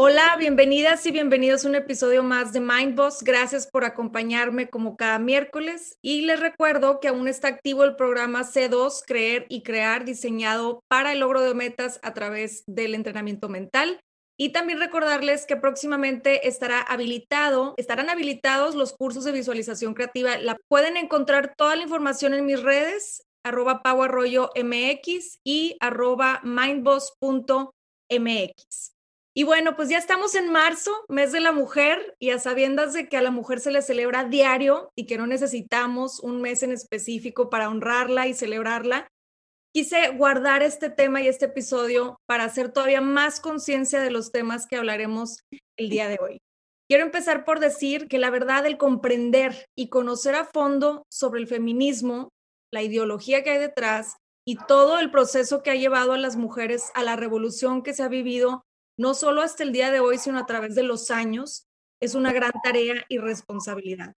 Hola, bienvenidas y bienvenidos a un episodio más de Mind Boss. Gracias por acompañarme como cada miércoles y les recuerdo que aún está activo el programa C2 Creer y Crear diseñado para el logro de metas a través del entrenamiento mental. Y también recordarles que próximamente estará habilitado, estarán habilitados los cursos de visualización creativa. La pueden encontrar toda la información en mis redes, arroba mx y arroba mindboss.mx. Y bueno, pues ya estamos en marzo, mes de la mujer, y a sabiendas de que a la mujer se le celebra diario y que no necesitamos un mes en específico para honrarla y celebrarla, quise guardar este tema y este episodio para hacer todavía más conciencia de los temas que hablaremos el día de hoy. Quiero empezar por decir que la verdad, el comprender y conocer a fondo sobre el feminismo, la ideología que hay detrás y todo el proceso que ha llevado a las mujeres a la revolución que se ha vivido no solo hasta el día de hoy, sino a través de los años, es una gran tarea y responsabilidad,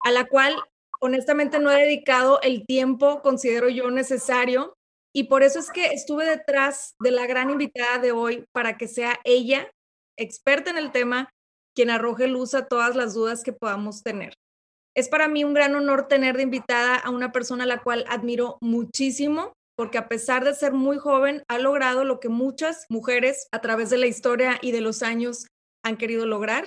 a la cual honestamente no he dedicado el tiempo, considero yo, necesario. Y por eso es que estuve detrás de la gran invitada de hoy para que sea ella, experta en el tema, quien arroje luz a todas las dudas que podamos tener. Es para mí un gran honor tener de invitada a una persona a la cual admiro muchísimo, porque a pesar de ser muy joven, ha logrado lo que muchas mujeres a través de la historia y de los años han querido lograr.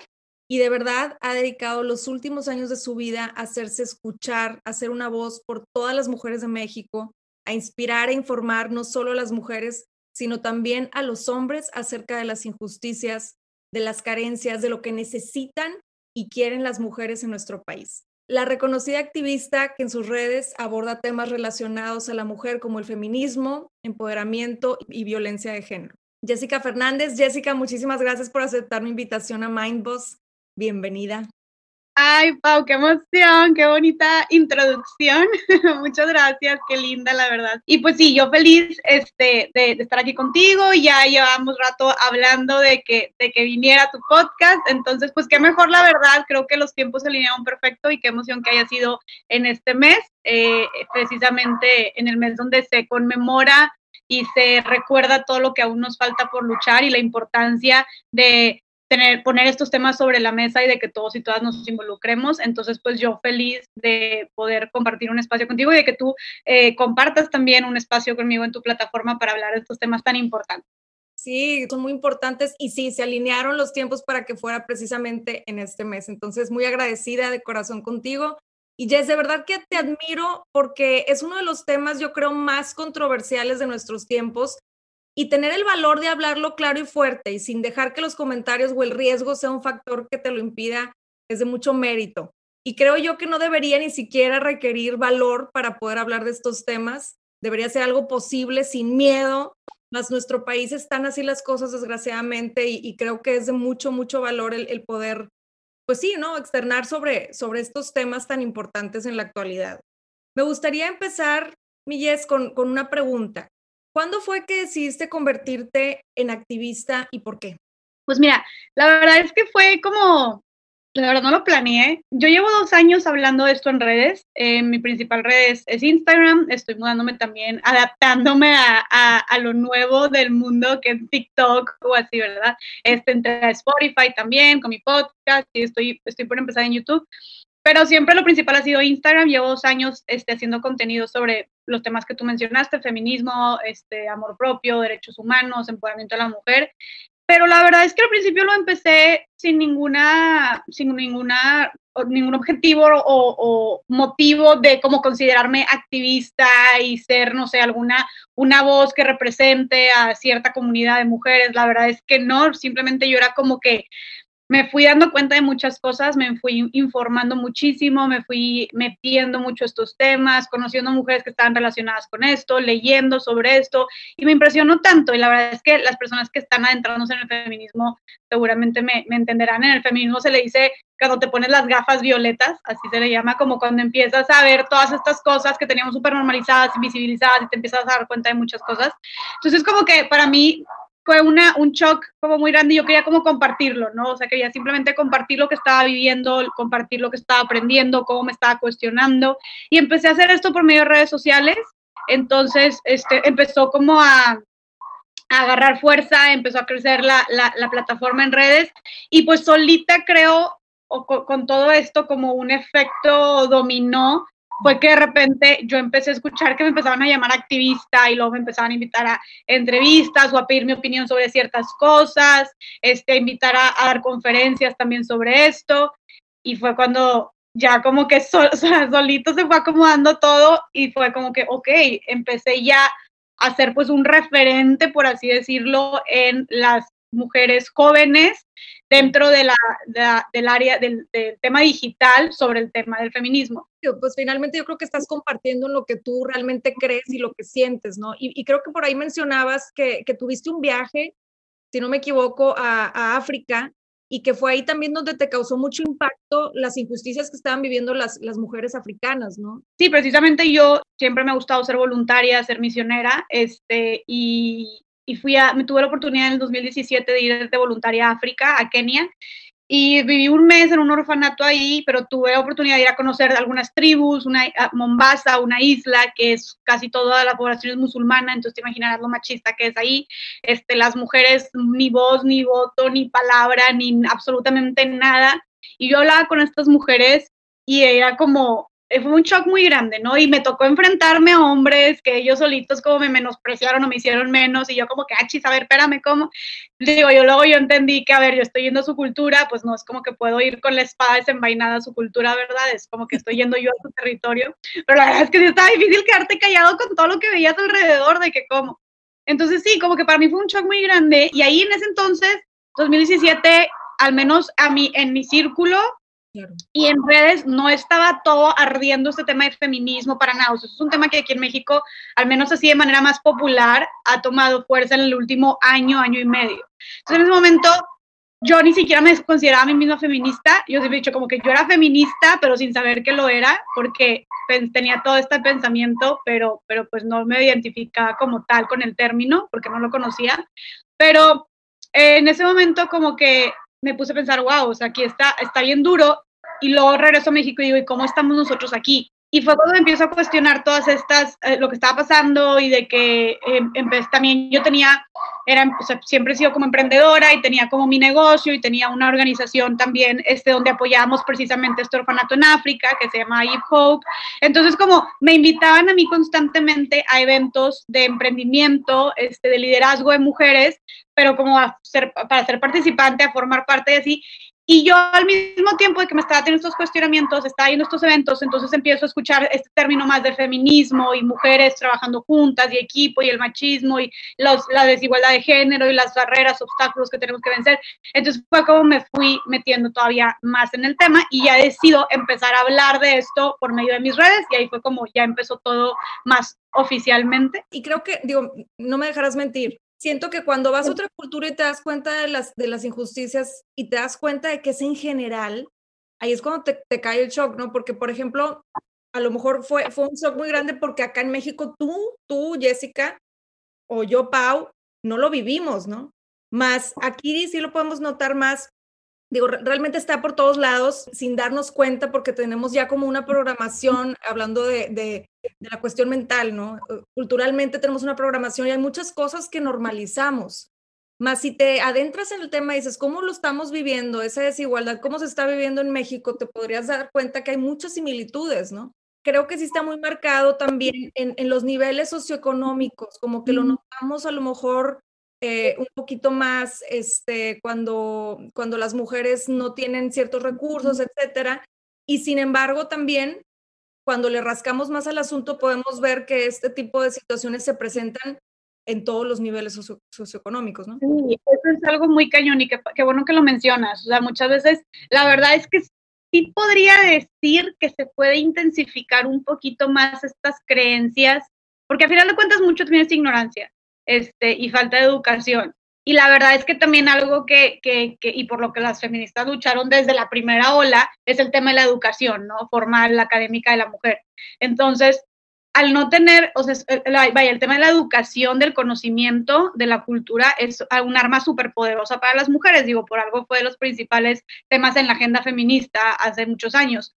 Y de verdad ha dedicado los últimos años de su vida a hacerse escuchar, a ser una voz por todas las mujeres de México, a inspirar e informar no solo a las mujeres, sino también a los hombres acerca de las injusticias, de las carencias, de lo que necesitan y quieren las mujeres en nuestro país la reconocida activista que en sus redes aborda temas relacionados a la mujer como el feminismo, empoderamiento y violencia de género. Jessica Fernández. Jessica, muchísimas gracias por aceptar mi invitación a Mindboss. Bienvenida. Ay, Pau, qué emoción, qué bonita introducción. Muchas gracias, qué linda, la verdad. Y pues sí, yo feliz este, de, estar aquí contigo. Ya llevamos rato hablando de que, de que viniera tu podcast. Entonces, pues qué mejor, la verdad. Creo que los tiempos se alinearon perfecto y qué emoción que haya sido en este mes, eh, precisamente en el mes donde se conmemora y se recuerda todo lo que aún nos falta por luchar y la importancia de tener, poner estos temas sobre la mesa y de que todos y todas nos involucremos. Entonces, pues yo feliz de poder compartir un espacio contigo y de que tú eh, compartas también un espacio conmigo en tu plataforma para hablar de estos temas tan importantes. Sí, son muy importantes y sí, se alinearon los tiempos para que fuera precisamente en este mes. Entonces, muy agradecida de corazón contigo. Y Jess, de verdad que te admiro porque es uno de los temas, yo creo, más controversiales de nuestros tiempos y tener el valor de hablarlo claro y fuerte y sin dejar que los comentarios o el riesgo sea un factor que te lo impida es de mucho mérito. Y creo yo que no debería ni siquiera requerir valor para poder hablar de estos temas. Debería ser algo posible sin miedo. Más nuestro país están así las cosas, desgraciadamente, y, creo que es de mucho, mucho valor el, poder, pues sí, ¿no? Externar sobre, sobre estos temas tan importantes en la actualidad. Me gustaría empezar, Millés, con, con una pregunta. ¿Cuándo fue que decidiste convertirte en activista y por qué? Pues mira, la verdad es que fue como, la verdad no lo planeé. Yo llevo dos años hablando de esto en redes. Eh, mi principal red es, Instagram. Estoy mudándome también, adaptándome a, lo nuevo del mundo que es TikTok o así, ¿verdad? Este, entre Spotify también, con mi podcast y estoy, estoy por empezar en YouTube. Pero siempre lo principal ha sido Instagram. Llevo dos años este, haciendo contenido sobre los temas que tú mencionaste, feminismo, este, amor propio, derechos humanos, empoderamiento de la mujer. Pero la verdad es que al principio lo empecé sin ninguna, sin ninguna ningún objetivo o, motivo de como considerarme activista y ser, no sé, alguna, una voz que represente a cierta comunidad de mujeres. La verdad es que no, simplemente yo era como que me fui dando cuenta de muchas cosas, me fui informando muchísimo, me fui metiendo mucho estos temas, conociendo mujeres que estaban relacionadas con esto, leyendo sobre esto, y me impresionó tanto. Y la verdad es que las personas que están adentrándose en el feminismo seguramente me, entenderán. En el feminismo se le dice cuando te pones las gafas violetas, así se le llama, como cuando empiezas a ver todas estas cosas que teníamos súper normalizadas, invisibilizadas, y te empiezas a dar cuenta de muchas cosas. Entonces, como que para mí fue una, un shock como muy grande yo quería como compartirlo, ¿no? O sea, quería simplemente compartir lo que estaba viviendo, compartir lo que estaba aprendiendo, cómo me estaba cuestionando y empecé a hacer esto por medio de redes sociales. Entonces, este, empezó como a, agarrar fuerza, empezó a crecer la, la, la, plataforma en redes y pues solita creo, o con todo esto como un efecto dominó, fue que de repente yo empecé a escuchar que me empezaban a llamar activista y luego me empezaban a invitar a entrevistas o a pedir mi opinión sobre ciertas cosas, este, invitar a, dar conferencias también sobre esto. Y fue cuando ya como que solito se fue acomodando todo y fue como que, ok, empecé ya a ser pues un referente, por así decirlo, en las mujeres jóvenes dentro de la, del área del, tema digital sobre el tema del feminismo. Pues finalmente yo creo que estás compartiendo lo que tú realmente crees y lo que sientes, ¿no? Y, creo que por ahí mencionabas que, que, tuviste un viaje, si no me equivoco, a, a, África y que fue ahí también donde te causó mucho impacto las injusticias que estaban viviendo las, las mujeres africanas, ¿no? Sí, precisamente yo siempre me ha gustado ser voluntaria, ser misionera, este, y, y fui a, me tuve la oportunidad en el 2017 de ir de voluntaria a África, a Kenia, y viví un mes en un orfanato ahí, pero tuve la oportunidad de ir a conocer algunas tribus, una Mombasa, una isla que es casi toda la población es musulmana, entonces te imaginarás lo machista que es ahí. Este, las mujeres ni voz, ni voto, ni palabra, ni absolutamente nada. Y yo hablaba con estas mujeres y era como, fue un shock muy grande, ¿no? Y me tocó enfrentarme a hombres que ellos solitos como me menospreciaron o me hicieron menos y yo como que, achis, a ver, espérame, ¿cómo? Digo, yo luego yo entendí que, a ver, yo estoy yendo a su cultura, pues no es como que puedo ir con la espada desenvainada a su cultura, ¿verdad? Es como que estoy yendo yo a su territorio, pero la verdad es que sí estaba difícil quedarte callado con todo lo que veías alrededor de que cómo. Entonces sí, como que para mí fue un shock muy grande y ahí en ese entonces, 2017, al menos a mí, en mi círculo, y en redes no estaba todo ardiendo este tema de feminismo para nada. es un tema que aquí en México, al menos así de manera más popular, ha tomado fuerza en el último año, año y medio. Entonces en ese momento yo ni siquiera me consideraba a mí misma feminista. Yo siempre he dicho como que yo era feminista, pero sin saber que lo era, porque tenía todo este pensamiento, pero, pero pues no me identificaba como tal con el término, porque no lo conocía. Pero eh, en ese momento como que me puse a pensar, wow, o sea, aquí está, está bien duro. Y luego regreso a México y digo, ¿y cómo estamos nosotros aquí? Y fue cuando empiezo a cuestionar todas estas, eh, lo que estaba pasando y de que eh, también yo tenía, era, siempre he sido como emprendedora y tenía como mi negocio y tenía una organización también este, donde apoyábamos precisamente este orfanato en África que se llama Eve Hope. Entonces como me invitaban a mí constantemente a eventos de emprendimiento, este, de liderazgo de mujeres, pero como a ser, para ser participante, a formar parte de así. Y yo al mismo tiempo de que me estaba teniendo estos cuestionamientos, estaba yendo estos eventos, entonces empiezo a escuchar este término más de feminismo y mujeres trabajando juntas y equipo y el machismo y los, la desigualdad de género y las barreras, obstáculos que tenemos que vencer. Entonces fue como me fui metiendo todavía más en el tema y ya decido empezar a hablar de esto por medio de mis redes y ahí fue como ya empezó todo más oficialmente. Y creo que, digo, no me dejarás mentir, siento que cuando vas a otra cultura y te das cuenta de las, de las injusticias y te das cuenta de que es en general, ahí es cuando te, te, cae el shock, ¿no? Porque, por ejemplo, a lo mejor fue, fue un shock muy grande porque acá en México tú, tú, Jessica, o yo, Pau, no lo vivimos, ¿no? Más aquí sí lo podemos notar más digo, realmente está por todos lados sin darnos cuenta porque tenemos ya como una programación, hablando de, de, la cuestión mental, ¿no? Culturalmente tenemos una programación y hay muchas cosas que normalizamos. Más si te adentras en el tema y dices, ¿cómo lo estamos viviendo? Esa desigualdad, ¿cómo se está viviendo en México? Te podrías dar cuenta que hay muchas similitudes, ¿no? Creo que sí está muy marcado también en, en los niveles socioeconómicos, como que lo notamos a lo mejor eh, un poquito más este, cuando, cuando las mujeres no tienen ciertos recursos, etcétera. Y sin embargo, también cuando le rascamos más al asunto, podemos ver que este tipo de situaciones se presentan en todos los niveles socioeconómicos, ¿no? Sí, eso es algo muy cañón y qué bueno que lo mencionas. O sea, muchas veces la verdad es que sí podría decir que se puede intensificar un poquito más estas creencias, porque al final de cuentas mucho también es ignorancia este, y falta de educación. Y la verdad es que también algo que, que, y por lo que las feministas lucharon desde la primera ola, es el tema de la educación, ¿no? Formal, académica de la mujer. Entonces, al no tener, o sea, vaya, el tema de la educación, del conocimiento, de la cultura, es un arma súper poderosa para las mujeres. Digo, por algo fue de los principales temas en la agenda feminista hace muchos años.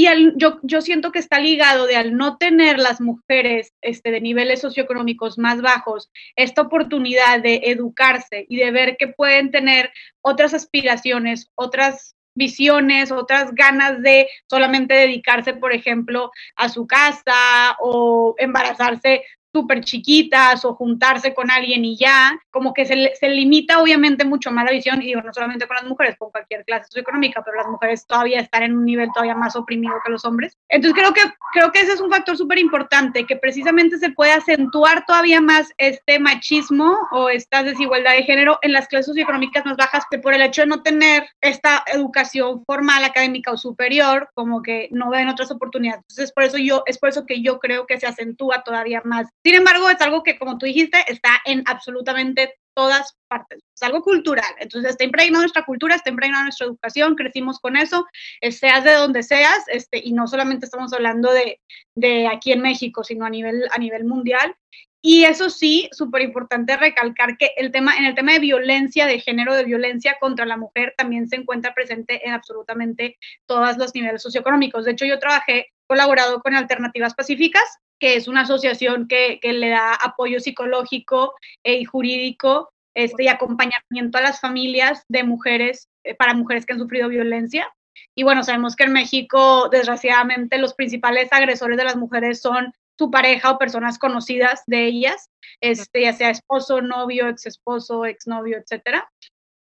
Y yo, yo siento que está ligado de al no tener las mujeres este, de niveles socioeconómicos más bajos esta oportunidad de educarse y de ver que pueden tener otras aspiraciones, otras visiones, otras ganas de solamente dedicarse, por ejemplo, a su casa o embarazarse súper chiquitas o juntarse con alguien y ya, como que se, se, limita obviamente mucho más la visión, y digo, no solamente con las mujeres, con cualquier clase socioeconómica, pero las mujeres todavía están en un nivel todavía más oprimido que los hombres. Entonces creo que, creo que ese es un factor súper importante, que precisamente se puede acentuar todavía más este machismo o esta desigualdad de género en las clases socioeconómicas más bajas, que por el hecho de no tener esta educación formal, académica o superior, como que no ven otras oportunidades. Entonces, por eso yo, es por eso que yo creo que se acentúa todavía más sin embargo, es algo que, como tú dijiste, está en absolutamente todas partes. Es algo cultural. Entonces, está impregnado nuestra cultura, está impregnado nuestra educación, crecimos con eso, eh, seas de donde seas, este, y no solamente estamos hablando de, de aquí en México, sino a nivel, a nivel mundial. Y eso sí, súper importante recalcar que el tema, en el tema de violencia de género, de violencia contra la mujer, también se encuentra presente en absolutamente todos los niveles socioeconómicos. De hecho, yo trabajé, colaborado con Alternativas Pacíficas, que es una asociación que, le da apoyo psicológico y jurídico este, y acompañamiento a las familias de mujeres, eh, para mujeres que han sufrido violencia. Y bueno, sabemos que en México, desgraciadamente, los principales agresores de las mujeres son su pareja o personas conocidas de ellas, este, ya sea esposo, novio, ex esposo, exnovio, etcétera.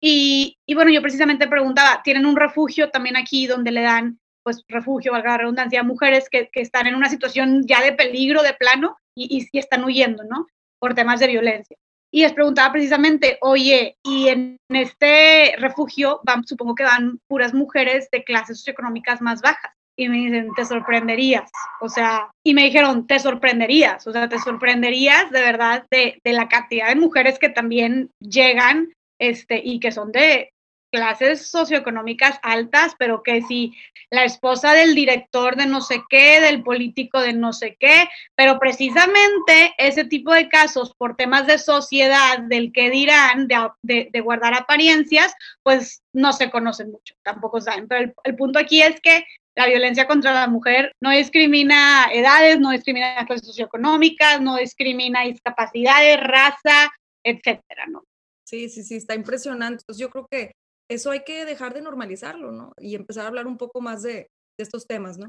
Y, y bueno, yo precisamente preguntaba, ¿tienen un refugio también aquí donde le dan pues refugio, valga la redundancia, mujeres que, que, están en una situación ya de peligro de plano y, y, están huyendo, ¿no? Por temas de violencia. Y les preguntaba precisamente, oye, y en este refugio van, supongo que van puras mujeres de clases socioeconómicas más bajas. Y me dicen, te sorprenderías. O sea, y me dijeron, te sorprenderías. O sea, te sorprenderías de verdad de, de la cantidad de mujeres que también llegan este, y que son de, clases socioeconómicas altas, pero que si la esposa del director de no sé qué, del político de no sé qué, pero precisamente ese tipo de casos por temas de sociedad, del que dirán, de, guardar apariencias, pues no se conocen mucho, tampoco saben. Pero el, el punto aquí es que la violencia contra la mujer no discrimina edades, no discrimina clases socioeconómicas, no discrimina discapacidades, raza, etcétera, ¿no? Sí, sí, sí, está impresionante. Entonces yo creo que eso hay que dejar de normalizarlo, ¿no? Y empezar a hablar un poco más de, estos temas, ¿no?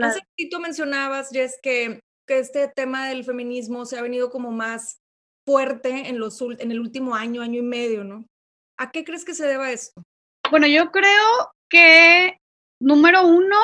Hace poquito mencionabas, Jess, que, que este tema del feminismo se ha venido como más fuerte en, los, en el último año, año y medio, ¿no? ¿A qué crees que se deba esto? Bueno, yo creo que, número uno,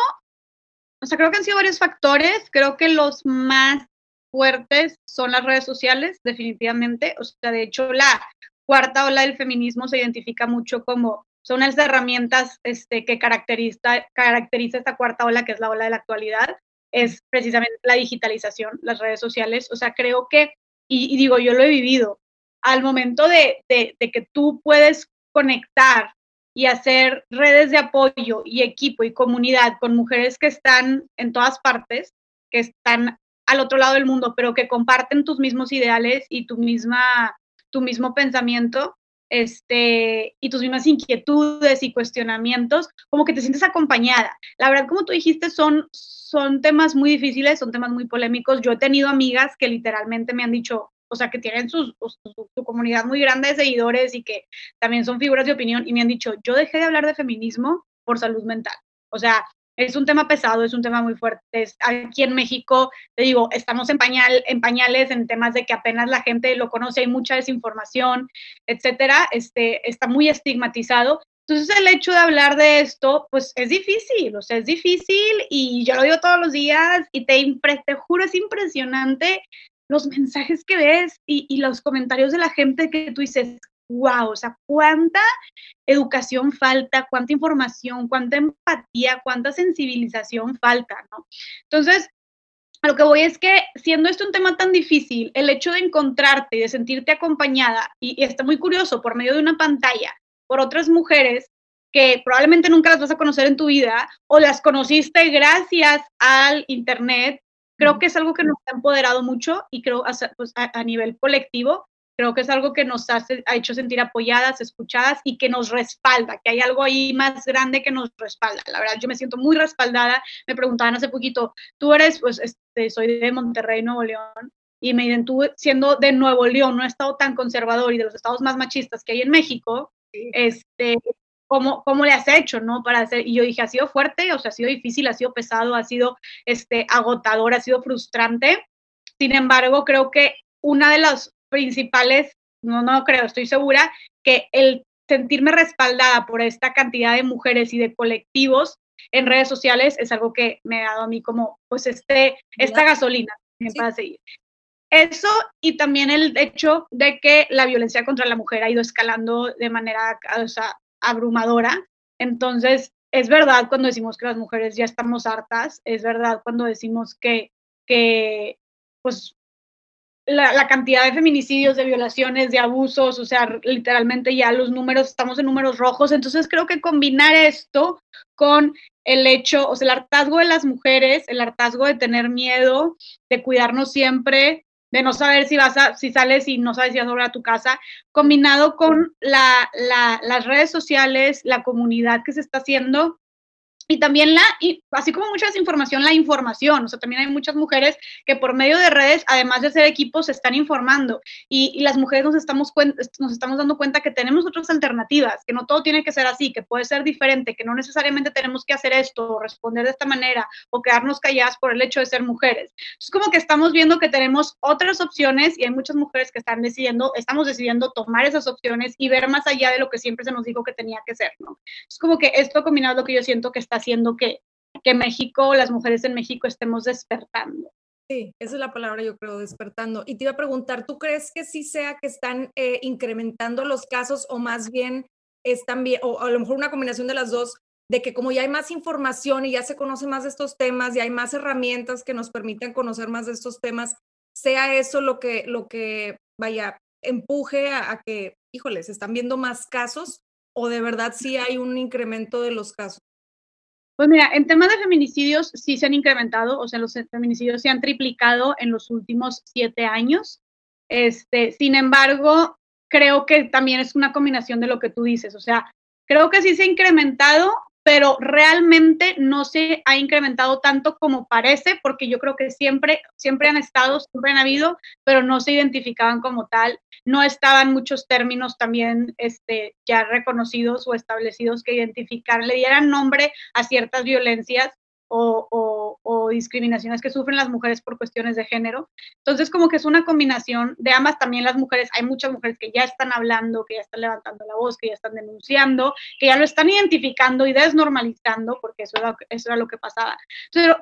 o sea, creo que han sido varios factores, creo que los más fuertes son las redes sociales, definitivamente, o sea, de hecho, la, cuarta ola del feminismo se identifica mucho como son las herramientas este, que caracteriza, caracteriza esta cuarta ola, que es la ola de la actualidad, es precisamente la digitalización, las redes sociales. O sea, creo que, y, digo, yo lo he vivido, al momento de, que tú puedes conectar y hacer redes de apoyo y equipo y comunidad con mujeres que están en todas partes, que están al otro lado del mundo, pero que comparten tus mismos ideales y tu misma tu mismo pensamiento este, y tus mismas inquietudes y cuestionamientos, como que te sientes acompañada. La verdad, como tú dijiste, son, son temas muy difíciles, son temas muy polémicos. Yo he tenido amigas que literalmente me han dicho, o sea, que tienen su, su, comunidad muy grande de seguidores y que también son figuras de opinión y me han dicho, yo dejé de hablar de feminismo por salud mental. O sea, es un tema pesado, es un tema muy fuerte. Aquí en México, te digo, estamos en, pañal, en pañales en temas de que apenas la gente lo conoce, hay mucha desinformación, etcétera. Este, está muy estigmatizado. Entonces el hecho de hablar de esto, pues es difícil, o sea, es difícil y yo lo digo todos los días y te, te juro, es impresionante los mensajes que ves y, y los comentarios de la gente que tú dices, wow, o sea, cuánta educación falta, cuánta información, cuánta empatía, cuánta sensibilización falta, ¿no? Entonces, a lo que voy es que siendo esto un tema tan difícil, el hecho de encontrarte y de sentirte acompañada, y, está muy curioso, por medio de una pantalla, por otras mujeres que probablemente nunca las vas a conocer en tu vida o las conociste gracias al Internet, creo que es algo que nos ha empoderado mucho y creo pues, a nivel colectivo Creo que es algo que nos hace, ha hecho sentir apoyadas, escuchadas y que nos respalda, que hay algo ahí más grande que nos respalda. La verdad, yo me siento muy respaldada. Me preguntaban hace poquito, tú eres, pues, este, soy de Monterrey, Nuevo León, y me identifico siendo de Nuevo León, no he estado tan conservador y de los estados más machistas que hay en México, este, ¿cómo, ¿cómo, le has hecho, no? Para hacer, y yo dije, ha sido fuerte, o sea, ha sido difícil, ha sido pesado, ha sido este, agotador, ha sido frustrante. Sin embargo, creo que una de las principales, no, no creo, estoy segura, que el sentirme respaldada por esta cantidad de mujeres y de colectivos en redes sociales es algo que me ha dado a mí como, pues, este, esta gasolina para seguir. Eso y también el hecho de que la violencia contra la mujer ha ido escalando de manera abrumadora. Entonces, es verdad cuando decimos que las mujeres ya estamos hartas, es verdad cuando decimos que, que pues la, cantidad de feminicidios, de violaciones, de abusos, o sea, literalmente ya los números, estamos en números rojos. Entonces creo que combinar esto con el hecho, o sea, el hartazgo de las mujeres, el hartazgo de tener miedo, de cuidarnos siempre, de no saber si vas a, si sales y no sabes si vas a volver a tu casa, combinado con la, las redes sociales, la comunidad que se está haciendo, y también la, y así como mucha desinformación, la información. O sea, también hay muchas mujeres que por medio de redes, además de ser equipos, se están informando. Y, las mujeres nos estamos, nos estamos dando cuenta que tenemos otras alternativas, que no todo tiene que ser así, que puede ser diferente, que no necesariamente tenemos que hacer esto, o responder de esta manera, o quedarnos calladas por el hecho de ser mujeres. Es como que estamos viendo que tenemos otras opciones y hay muchas mujeres que están decidiendo, estamos decidiendo tomar esas opciones y ver más allá de lo que siempre se nos dijo que tenía que ser, ¿no? Es como que esto combinado lo que yo siento que está haciendo que, que México, las mujeres en México estemos despertando. Sí, esa es la palabra, yo creo, despertando. Y te iba a preguntar, ¿tú crees que sí sea que están eh, incrementando los casos o más bien están bien, o a lo mejor una combinación de las dos, de que como ya hay más información y ya se conoce más de estos temas y hay más herramientas que nos permitan conocer más de estos temas, sea eso lo que, lo que vaya, empuje a, a que, híjole, se están viendo más casos o de verdad sí hay un incremento de los casos? Pues mira, en temas de feminicidios sí se han incrementado, o sea, los feminicidios se han triplicado en los últimos siete años. Este, sin embargo, creo que también es una combinación de lo que tú dices, o sea, creo que sí se ha incrementado, pero realmente no se ha incrementado tanto como parece, porque yo creo que siempre, siempre han estado, siempre han habido, pero no se identificaban como tal. No estaban muchos términos también este, ya reconocidos o establecidos que identificar, le dieran nombre a ciertas violencias o, discriminaciones que sufren las mujeres por cuestiones de género. Entonces, como que es una combinación de ambas, también las mujeres, hay muchas mujeres que ya están hablando, que ya están levantando la voz, que ya están denunciando, que ya lo están identificando y desnormalizando, porque eso era, eso era lo que pasaba.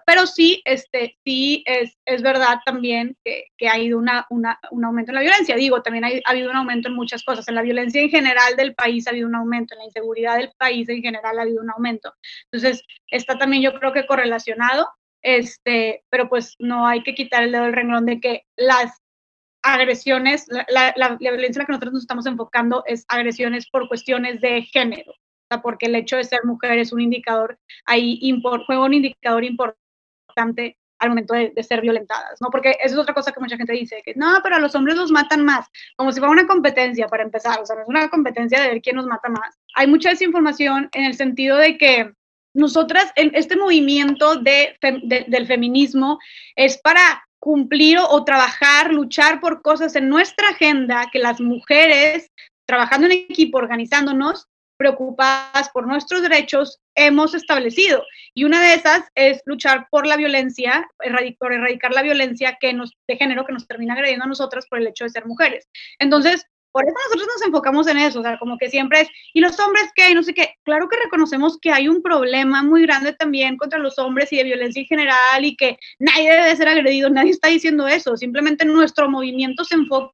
pero sí, este, sí es, es verdad también que, que ha ido una, una, un aumento en la violencia. Digo, también ha, ha habido un aumento en muchas cosas. En la violencia en general del país ha habido un aumento, en la inseguridad del país en general ha habido un aumento. Entonces, está también yo creo que relacionado, este, pero pues no hay que quitar el dedo del renglón de que las agresiones, la, la, violencia en la que nosotros nos estamos enfocando es agresiones por cuestiones de género, o sea, porque el hecho de ser mujer es un indicador, ahí juega un indicador importante al momento de, de, ser violentadas, ¿no? Porque eso es otra cosa que mucha gente dice, que no, pero a los hombres los matan más, como si fuera una competencia para empezar, o sea, no es una competencia de ver quién nos mata más. Hay mucha desinformación en el sentido de que nosotras, en este movimiento de, del feminismo es para cumplir o, trabajar, luchar por cosas en nuestra agenda que las mujeres, trabajando en equipo, organizándonos, preocupadas por nuestros derechos, hemos establecido. Y una de esas es luchar por la violencia, por erradicar la violencia que nos, de género que nos termina agrediendo a nosotras por el hecho de ser mujeres. Entonces, por eso nosotros nos enfocamos en eso, o sea, como que siempre es, ¿y los hombres qué? Y no sé qué. Claro que reconocemos que hay un problema muy grande también contra los hombres y de violencia en general y que nadie debe ser agredido, nadie está diciendo eso, simplemente nuestro movimiento se enfoca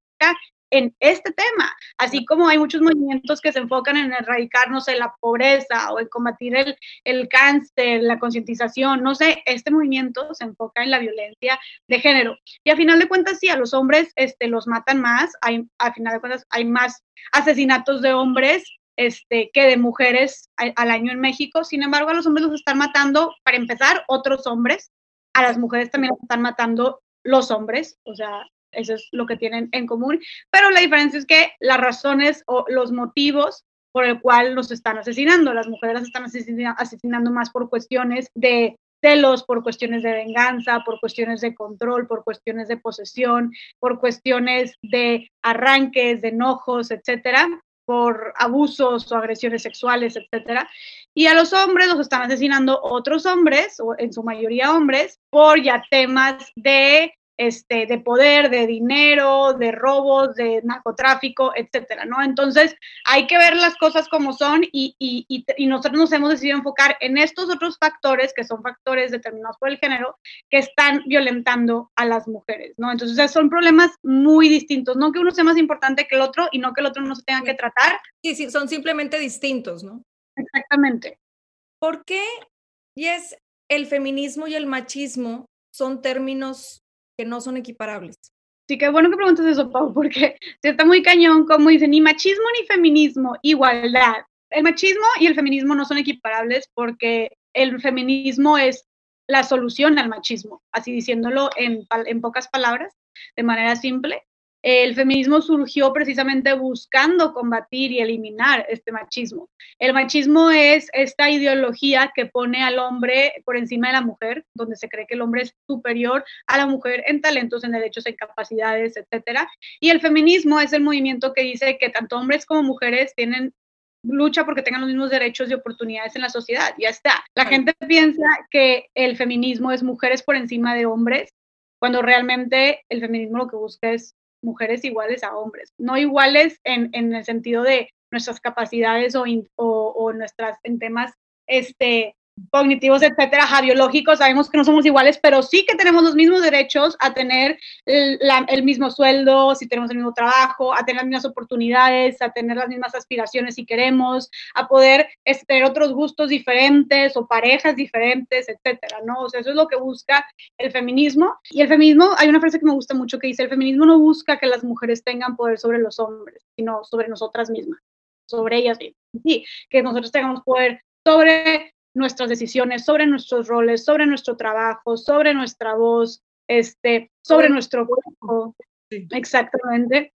en este tema, así como hay muchos movimientos que se enfocan en erradicarnos en la pobreza o en combatir el, el cáncer, la concientización, no sé, este movimiento se enfoca en la violencia de género. Y a final de cuentas, sí, a los hombres este, los matan más, hay, a final de cuentas hay más asesinatos de hombres este, que de mujeres al año en México. Sin embargo, a los hombres los están matando, para empezar, otros hombres. A las mujeres también los están matando los hombres. O sea, eso es lo que tienen en común. Pero la diferencia es que las razones o los motivos por el cual los están asesinando, las mujeres las están asesinando más por cuestiones de celos, por cuestiones de venganza, por cuestiones de control, por cuestiones de posesión, por cuestiones de arranques, de enojos, etcétera, por abusos o agresiones sexuales, etcétera. Y a los hombres los están asesinando otros hombres, o en su mayoría hombres, por ya temas de este, de poder, de dinero, de robos, de narcotráfico, etcétera, ¿no? Entonces, hay que ver las cosas como son y, y, y, nosotros nos hemos decidido enfocar en estos otros factores, que son factores determinados por el género, que están violentando a las mujeres, ¿no? Entonces, son problemas muy distintos, no que uno sea más importante que el otro y no que el otro no se tenga que tratar. Sí, sí, son simplemente distintos, ¿no? Exactamente. ¿Por qué, y es el feminismo y el machismo son términos que no son equiparables. Sí, qué bueno que preguntas eso, Pau, porque está muy cañón, como dicen, ni machismo ni feminismo, igualdad. El machismo y el feminismo no son equiparables porque el feminismo es la solución al machismo, así diciéndolo en, en pocas palabras, de manera simple el feminismo surgió precisamente buscando combatir y eliminar este machismo. El machismo es esta ideología que pone al hombre por encima de la mujer, donde se cree que el hombre es superior a la mujer en talentos, en derechos, en capacidades, etcétera. Y el feminismo es el movimiento que dice que tanto hombres como mujeres tienen lucha porque tengan los mismos derechos y oportunidades en la sociedad. Ya está. La gente piensa que el feminismo es mujeres por encima de hombres, cuando realmente el feminismo lo que busca es mujeres iguales a hombres, no iguales en, en el sentido de nuestras capacidades o, o, nuestras en temas este, cognitivos, etcétera, biológicos, sabemos que no somos iguales, pero sí que tenemos los mismos derechos a tener el, mismo sueldo, si tenemos el mismo trabajo, a tener las mismas oportunidades, a tener las mismas aspiraciones si queremos, a poder tener otros gustos diferentes o parejas diferentes, etcétera, ¿no? O sea, eso es lo que busca el feminismo. Y el feminismo, hay una frase que me gusta mucho que dice, el feminismo no busca que las mujeres tengan poder sobre los hombres, sino sobre nosotras mismas, sobre ellas mismas. Sí, que nosotros tengamos poder sobre nuestras decisiones, sobre nuestros roles, sobre nuestro trabajo, sobre nuestra voz, este, sobre nuestro cuerpo. Exactamente,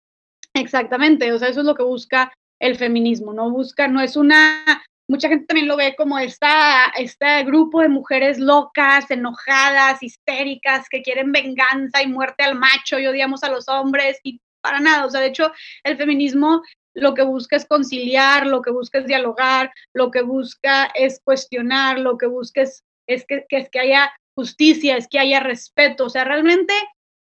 exactamente. O sea, eso es lo que busca el feminismo, no busca, no es una, mucha gente también lo ve como esta, este grupo de mujeres locas, enojadas, histéricas, que quieren venganza y muerte al macho y odiamos a los hombres y para nada. O sea, de hecho, el feminismo lo que busca es conciliar, lo que busca es dialogar, lo que busca es cuestionar, lo que busca es, que, que haya justicia, es que haya respeto, o sea, realmente,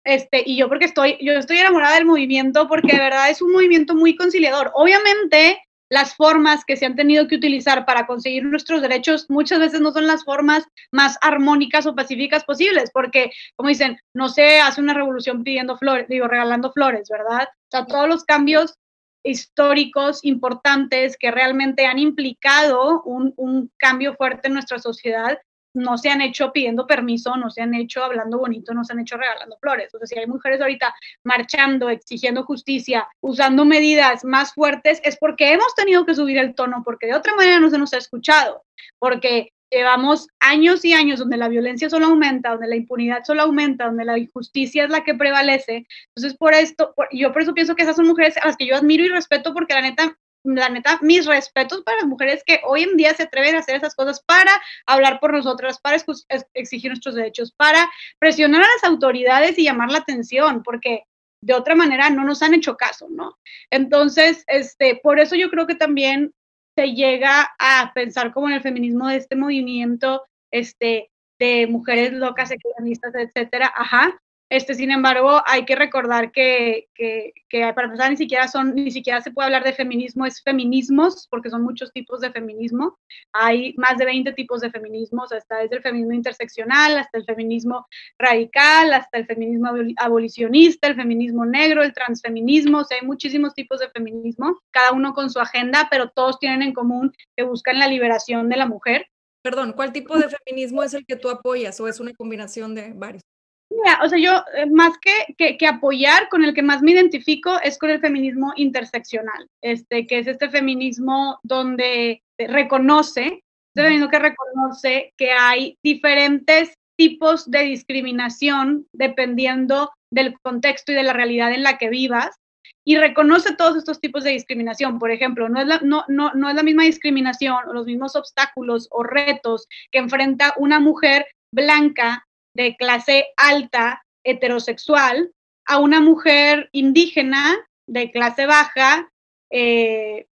este, y yo porque estoy, yo estoy enamorada del movimiento porque de verdad es un movimiento muy conciliador. Obviamente, las formas que se han tenido que utilizar para conseguir nuestros derechos muchas veces no son las formas más armónicas o pacíficas posibles, porque, como dicen, no se hace una revolución pidiendo flores, digo, regalando flores, ¿verdad? O sea, todos los cambios históricos importantes que realmente han implicado un, un, cambio fuerte en nuestra sociedad no se han hecho pidiendo permiso, no se han hecho hablando bonito, no se han hecho regalando flores. O si hay mujeres ahorita marchando, exigiendo justicia, usando medidas más fuertes, es porque hemos tenido que subir el tono, porque de otra manera no se nos ha escuchado, porque llevamos años y años donde la violencia solo aumenta, donde la impunidad solo aumenta, donde la injusticia es la que prevalece. Entonces, por esto, yo por eso pienso que esas son mujeres a las que yo admiro y respeto porque la neta, la neta, mis respetos para las mujeres que hoy en día se atreven a hacer esas cosas para hablar por nosotras, para exigir nuestros derechos, para presionar a las autoridades y llamar la atención, porque de otra manera no nos han hecho caso, ¿no? Entonces, este, por eso yo creo que también se llega a pensar como en el feminismo de este movimiento este, de mujeres locas, ecologistas, etcétera, ajá, Este, sin embargo, hay que recordar que, para empezar ni siquiera son, ni siquiera se puede hablar de feminismo, es feminismos, porque son muchos tipos de feminismo. Hay más de 20 tipos de feminismos, hasta desde el feminismo interseccional, hasta el feminismo radical, hasta el feminismo abolicionista, el feminismo negro, el transfeminismo, hay muchísimos tipos de feminismo, cada uno con su agenda, pero todos tienen en común que buscan la liberación de la mujer. Perdón, ¿cuál tipo de feminismo es el que tú apoyas o es una combinación de varios? Mira, o sea, yo eh, más que, que, apoyar, con el que más me identifico es con el feminismo interseccional, este, que es este feminismo donde reconoce, este feminismo que reconoce que hay diferentes tipos de discriminación dependiendo del contexto y de la realidad en la que vivas y reconoce todos estos tipos de discriminación. Por ejemplo, no es la, no, no, no es la misma discriminación o los mismos obstáculos o retos que enfrenta una mujer blanca de clase alta heterosexual a una mujer indígena de clase baja eh,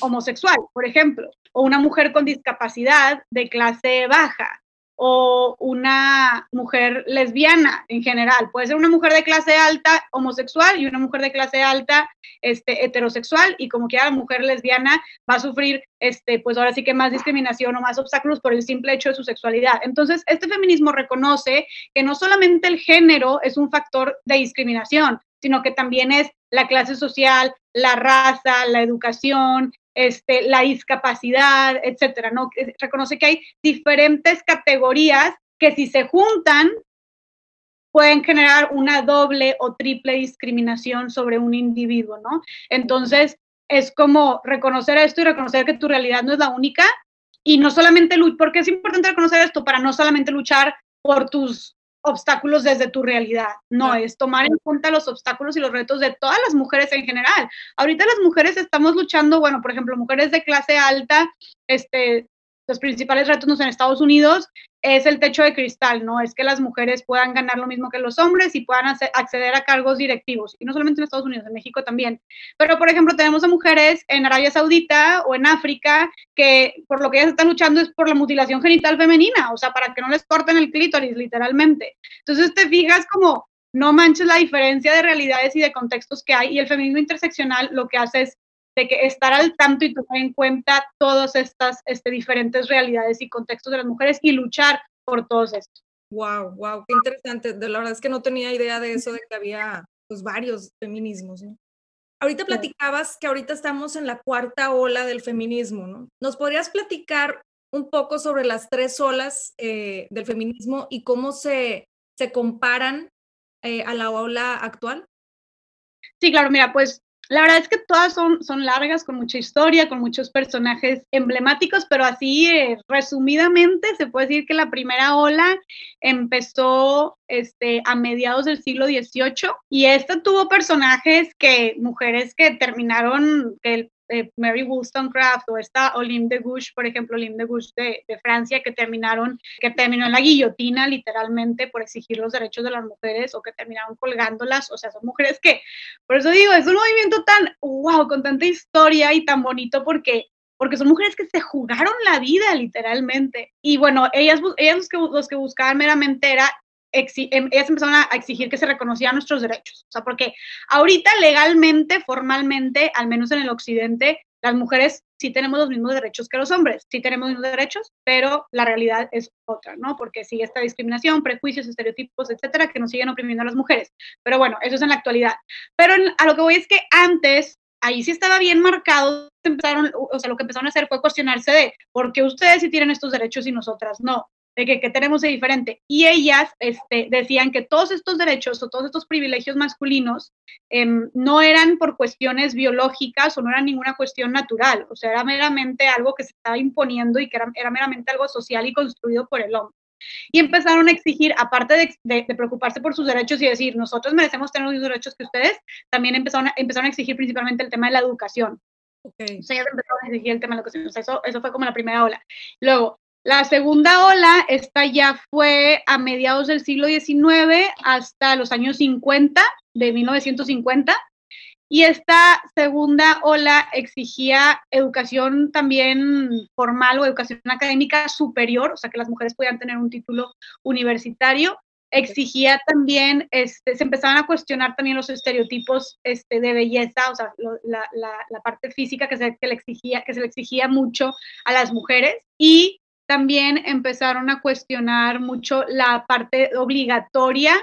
homosexual, por ejemplo, o una mujer con discapacidad de clase baja o una mujer lesbiana en general. Puede ser una mujer de clase alta homosexual y una mujer de clase alta este, heterosexual y como quiera la mujer lesbiana va a sufrir, este, pues ahora sí que más discriminación o más obstáculos por el simple hecho de su sexualidad. Entonces, este feminismo reconoce que no solamente el género es un factor de discriminación, sino que también es la clase social, la raza, la educación, este, la discapacidad, etcétera, ¿no? Reconoce que hay diferentes categorías que si se juntan pueden generar una doble o triple discriminación sobre un individuo, ¿no? Entonces, es como reconocer esto y reconocer que tu realidad no es la única y no solamente, porque es importante reconocer esto para no solamente luchar por tus obstáculos desde tu realidad, no, es tomar en cuenta los obstáculos y los retos de todas las mujeres en general. Ahorita las mujeres estamos luchando, bueno, por ejemplo, mujeres de clase alta, este, los principales retos en Estados Unidos es el techo de cristal, ¿no? Es que las mujeres puedan ganar lo mismo que los hombres y puedan acceder a cargos directivos. Y no solamente en Estados Unidos, en México también. Pero, por ejemplo, tenemos a mujeres en Arabia Saudita o en África que por lo que ellas están luchando es por la mutilación genital femenina, o sea, para que no les corten el clítoris, literalmente. Entonces te fijas como no manches la diferencia de realidades y de contextos que hay. Y el feminismo interseccional lo que hace es de que estar al tanto y tomar en cuenta todas estas este, diferentes realidades y contextos de las mujeres y luchar por todos estos. Wow, wow, qué interesante. De la verdad es que no tenía idea de eso, de que había pues varios feminismos. Ahorita platicabas que ahorita estamos en la cuarta ola del feminismo, ¿no? ¿Nos podrías platicar un poco sobre las tres olas eh, del feminismo y cómo se, se comparan eh, a la ola actual? Sí, claro, mira, pues la verdad es que todas son, son largas, con mucha historia, con muchos personajes emblemáticos, pero así eh, resumidamente se puede decir que la primera ola empezó este, a mediados del siglo XVIII y esta tuvo personajes que, mujeres que terminaron, que eh, Mary Wollstonecraft o esta Olympe de Gouges, por ejemplo, Olympe de Gouges de, Francia, que terminaron, que terminó en la guillotina literalmente por exigir los derechos de las mujeres o que terminaron colgándolas, o sea, son mujeres que, por eso digo, es un movimiento tan, wow, con tanta historia y tan bonito porque porque son mujeres que se jugaron la vida literalmente. Y bueno, ellas, ellas los, que, los que buscaban meramente era ellas empezaron a exigir que se reconocieran nuestros derechos. O sea, porque ahorita legalmente, formalmente, al menos en el occidente, las mujeres sí tenemos los mismos derechos que los hombres, sí tenemos los mismos derechos, pero la realidad es otra, ¿no? Porque sigue esta discriminación, prejuicios, estereotipos, etcétera, que nos siguen oprimiendo a las mujeres. Pero bueno, eso es en la actualidad. Pero a lo que voy es que antes, ahí sí estaba bien marcado, empezaron, o sea, lo que empezaron a hacer fue cuestionarse de por qué ustedes sí tienen estos derechos y nosotras no de que, tenemos de diferente. Y ellas este, decían que todos estos derechos o todos estos privilegios masculinos em, no eran por cuestiones biológicas o no eran ninguna cuestión natural, o sea, era meramente algo que se estaba imponiendo y que era, era meramente algo social y construido por el hombre. Y empezaron a exigir, aparte de, de, preocuparse por sus derechos y decir, nosotros merecemos tener los mismos derechos que ustedes, también empezaron a, empezaron a exigir principalmente el tema de la educación. Okay. O sea, ya empezaron a exigir el tema de la educación. O sea, eso, eso fue como la primera ola. Luego, la segunda ola, esta ya fue a mediados del siglo XIX hasta los años 50, de 1950. Y esta segunda ola exigía educación también formal o educación académica superior, o sea, que las mujeres podían tener un título universitario. exigía también, este, se empezaban a cuestionar también los estereotipos este, de belleza, o sea, la, parte física que se, le exigía, que se le exigía mucho a las mujeres y también empezaron a cuestionar mucho la parte obligatoria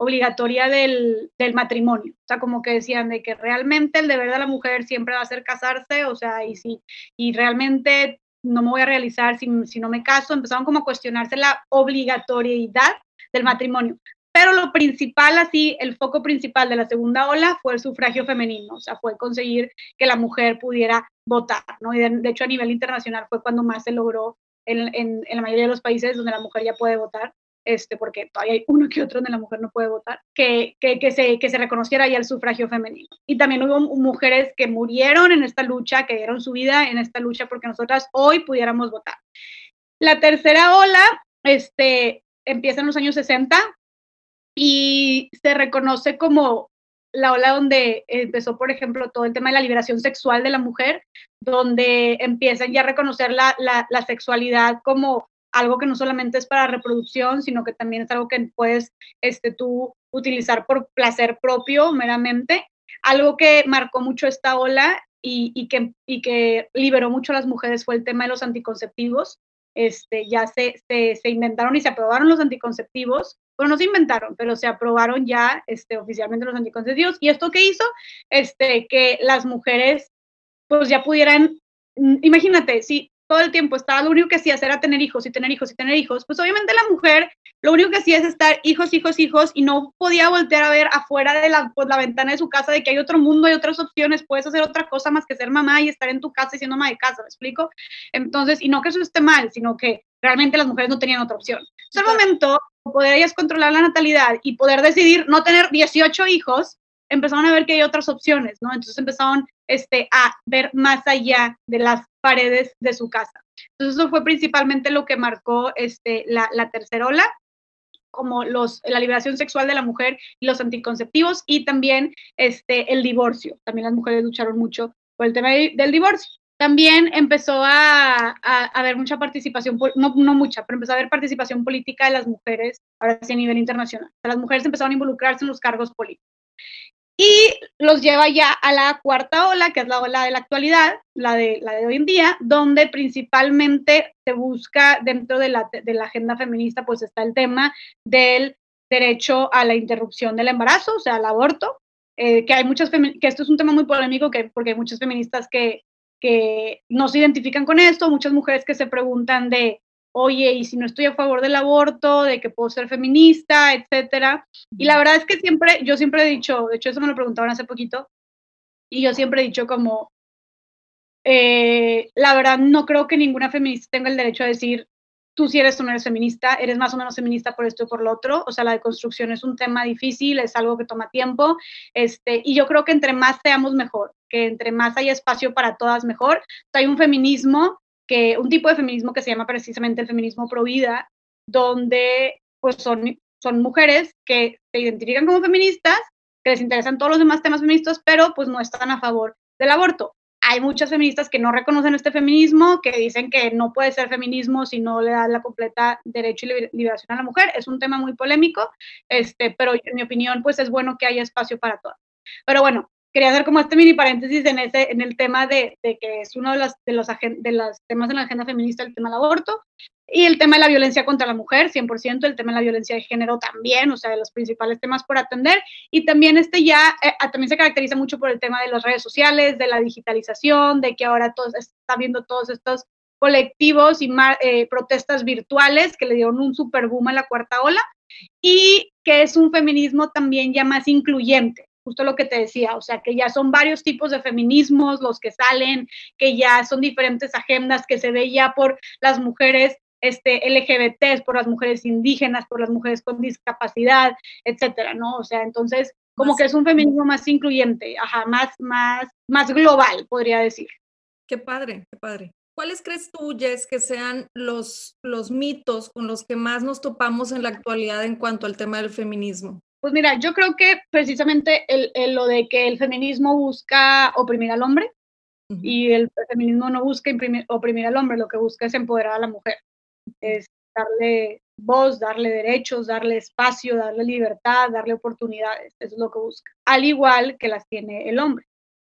obligatoria del, del, matrimonio. O sea, como que decían de que realmente el deber de la mujer siempre va a ser casarse, o sea, y si, y realmente no me voy a realizar si, si no me caso, empezaron como a cuestionarse la obligatoriedad del matrimonio. Pero lo principal, así, el foco principal de la segunda ola fue el sufragio femenino, o sea, fue conseguir que la mujer pudiera votar, ¿no? Y de, hecho a nivel internacional fue cuando más se logró en, en, en, la mayoría de los países donde la mujer ya puede votar, este, porque todavía hay uno que otro donde la mujer no puede votar, que, que, que, se, que se reconociera ya el sufragio femenino. Y también hubo mujeres que murieron en esta lucha, que dieron su vida en esta lucha porque nosotras hoy pudiéramos votar. La tercera ola este, empieza en los años 60 y se reconoce como la ola donde empezó, por ejemplo, todo el tema de la liberación sexual de la mujer, donde empiezan ya a reconocer la, la, sexualidad como algo que no solamente es para reproducción, sino que también es algo que puedes este, tú utilizar por placer propio meramente. Algo que marcó mucho esta ola y, y, que, y que liberó mucho a las mujeres fue el tema de los anticonceptivos. Este, ya se, se, se, inventaron y se aprobaron los anticonceptivos. Bueno, no se inventaron, pero se aprobaron ya este, oficialmente los anticonceptivos. ¿Y esto qué hizo? Este, que las mujeres pues ya pudieran, mm, imagínate, si todo el tiempo estaba, lo único que hacía era tener hijos y tener hijos y tener hijos, pues obviamente la mujer lo único que hacía es estar hijos, hijos, hijos y no podía voltear a ver afuera de la, pues, la ventana de su casa de que hay otro mundo, hay otras opciones, puedes hacer otra cosa más que ser mamá y estar en tu casa y siendo mamá de casa, ¿me explico? Entonces, y no que eso esté mal, sino que realmente las mujeres no tenían otra opción. En el momento, poder ellas controlar la natalidad y poder decidir no tener 18 hijos, empezaron a ver que hay otras opciones, ¿no? Entonces empezaron este, a ver más allá de las paredes de su casa. Entonces eso fue principalmente lo que marcó este, la, la tercera ola como los, la liberación sexual de la mujer y los anticonceptivos y también este, el divorcio. También las mujeres lucharon mucho por el tema del divorcio. También empezó a, a, haber mucha participación, no, no, mucha, pero empezó a haber participación política de las mujeres, ahora sí a nivel internacional. las mujeres empezaron a involucrarse en los cargos políticos y los lleva ya a la cuarta ola, que es la ola de la actualidad, la de, la de hoy en día, donde principalmente se busca dentro de la, de la agenda feminista, pues está el tema del derecho a la interrupción del embarazo, o sea, al aborto, eh, que hay muchas, que esto es un tema muy polémico, que, porque hay muchas feministas que, que no se identifican con esto, muchas mujeres que se preguntan de, oye, y si no estoy a favor del aborto, de que puedo ser feminista, etcétera. Y la verdad es que siempre, yo siempre he dicho, de hecho eso me lo preguntaban hace poquito, y yo siempre he dicho como, eh, la verdad no creo que ninguna feminista tenga el derecho a decir, tú si eres o no eres feminista, eres más o menos feminista por esto y por lo otro, o sea, la deconstrucción es un tema difícil, es algo que toma tiempo, este, y yo creo que entre más seamos mejor, que entre más haya espacio para todas mejor. hay un feminismo que un tipo de feminismo que se llama precisamente el feminismo pro vida, donde pues son, son mujeres que se identifican como feministas, que les interesan todos los demás temas feministas, pero pues no están a favor del aborto. Hay muchas feministas que no reconocen este feminismo, que dicen que no puede ser feminismo si no le da la completa derecho y liberación a la mujer. Es un tema muy polémico, este, pero en mi opinión, pues es bueno que haya espacio para todas. Pero bueno, quería hacer como este mini paréntesis en, ese, en el tema de, de que es uno de los, de, los, de los temas en la agenda feminista, el tema del aborto, y el tema de la violencia contra la mujer, 100%, el tema de la violencia de género también, o sea, de los principales temas por atender. Y también este ya, eh, también se caracteriza mucho por el tema de las redes sociales, de la digitalización, de que ahora todos, está viendo todos estos colectivos y eh, protestas virtuales que le dieron un super boom a la cuarta ola y que es un feminismo también ya más incluyente justo lo que te decía, o sea, que ya son varios tipos de feminismos los que salen, que ya son diferentes agendas que se ve ya por las mujeres este, LGBTs, por las mujeres indígenas, por las mujeres con discapacidad, etcétera, ¿no? O sea, entonces, como que es un feminismo más incluyente, ajá, más, más, más global, podría decir. Qué padre, qué padre. ¿Cuáles crees tú, Jess, que sean los, los mitos con los que más nos topamos en la actualidad en cuanto al tema del feminismo? Pues mira, yo creo que precisamente el, lo de que el feminismo busca oprimir al hombre y el feminismo no busca oprimir al hombre, lo que busca es empoderar a la mujer, es darle voz, darle derechos, darle espacio, darle libertad, darle oportunidades. Eso es lo que busca. Al igual que las tiene el hombre.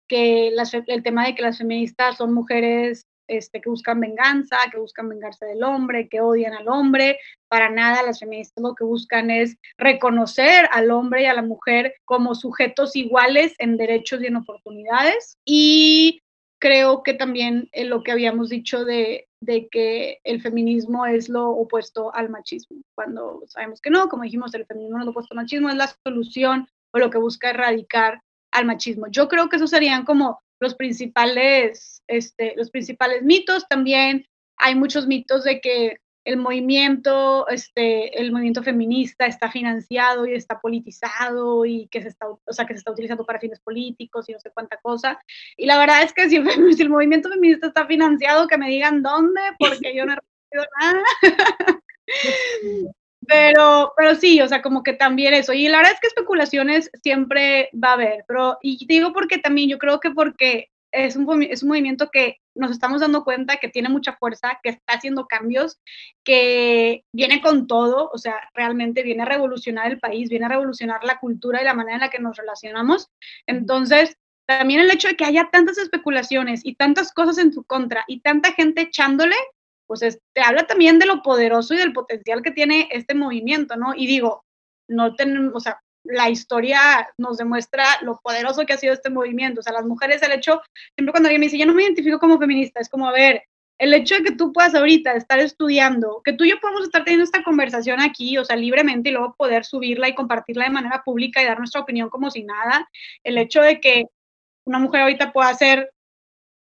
Que el tema de que las feministas son mujeres este, que buscan venganza, que buscan vengarse del hombre, que odian al hombre. Para nada, las feministas lo que buscan es reconocer al hombre y a la mujer como sujetos iguales en derechos y en oportunidades. Y creo que también en lo que habíamos dicho de, de, que el feminismo es lo opuesto al machismo, cuando sabemos que no, como dijimos, el feminismo no es lo opuesto al machismo, es la solución o lo que busca erradicar al machismo. Yo creo que esos serían como los principales, este, los principales mitos. También hay muchos mitos de que el movimiento, este, el movimiento feminista está financiado y está politizado y que se está, o sea, que se está utilizando para fines políticos y no sé cuánta cosa. Y la verdad es que si, si el movimiento feminista está financiado, que me digan dónde, porque yo no he recibido nada. Pero, pero sí, o sea, como que también eso. Y la verdad es que especulaciones siempre va a haber, pero, y digo porque también yo creo que porque es un, es un movimiento que nos estamos dando cuenta que tiene mucha fuerza, que está haciendo cambios, que viene con todo, o sea, realmente viene a revolucionar el país, viene a revolucionar la cultura y la manera en la que nos relacionamos. Entonces, también el hecho de que haya tantas especulaciones y tantas cosas en su contra y tanta gente echándole, pues te habla también de lo poderoso y del potencial que tiene este movimiento, ¿no? Y digo, no tenemos, o sea, la historia nos demuestra lo poderoso que ha sido este movimiento. O sea, las mujeres, el hecho, siempre cuando alguien me dice, yo no me identifico como feminista, es como, a ver, el hecho de que tú puedas ahorita estar estudiando, que tú y yo podemos estar teniendo esta conversación aquí, o sea, libremente y luego poder subirla y compartirla de manera pública y dar nuestra opinión como si nada, el hecho de que una mujer ahorita pueda ser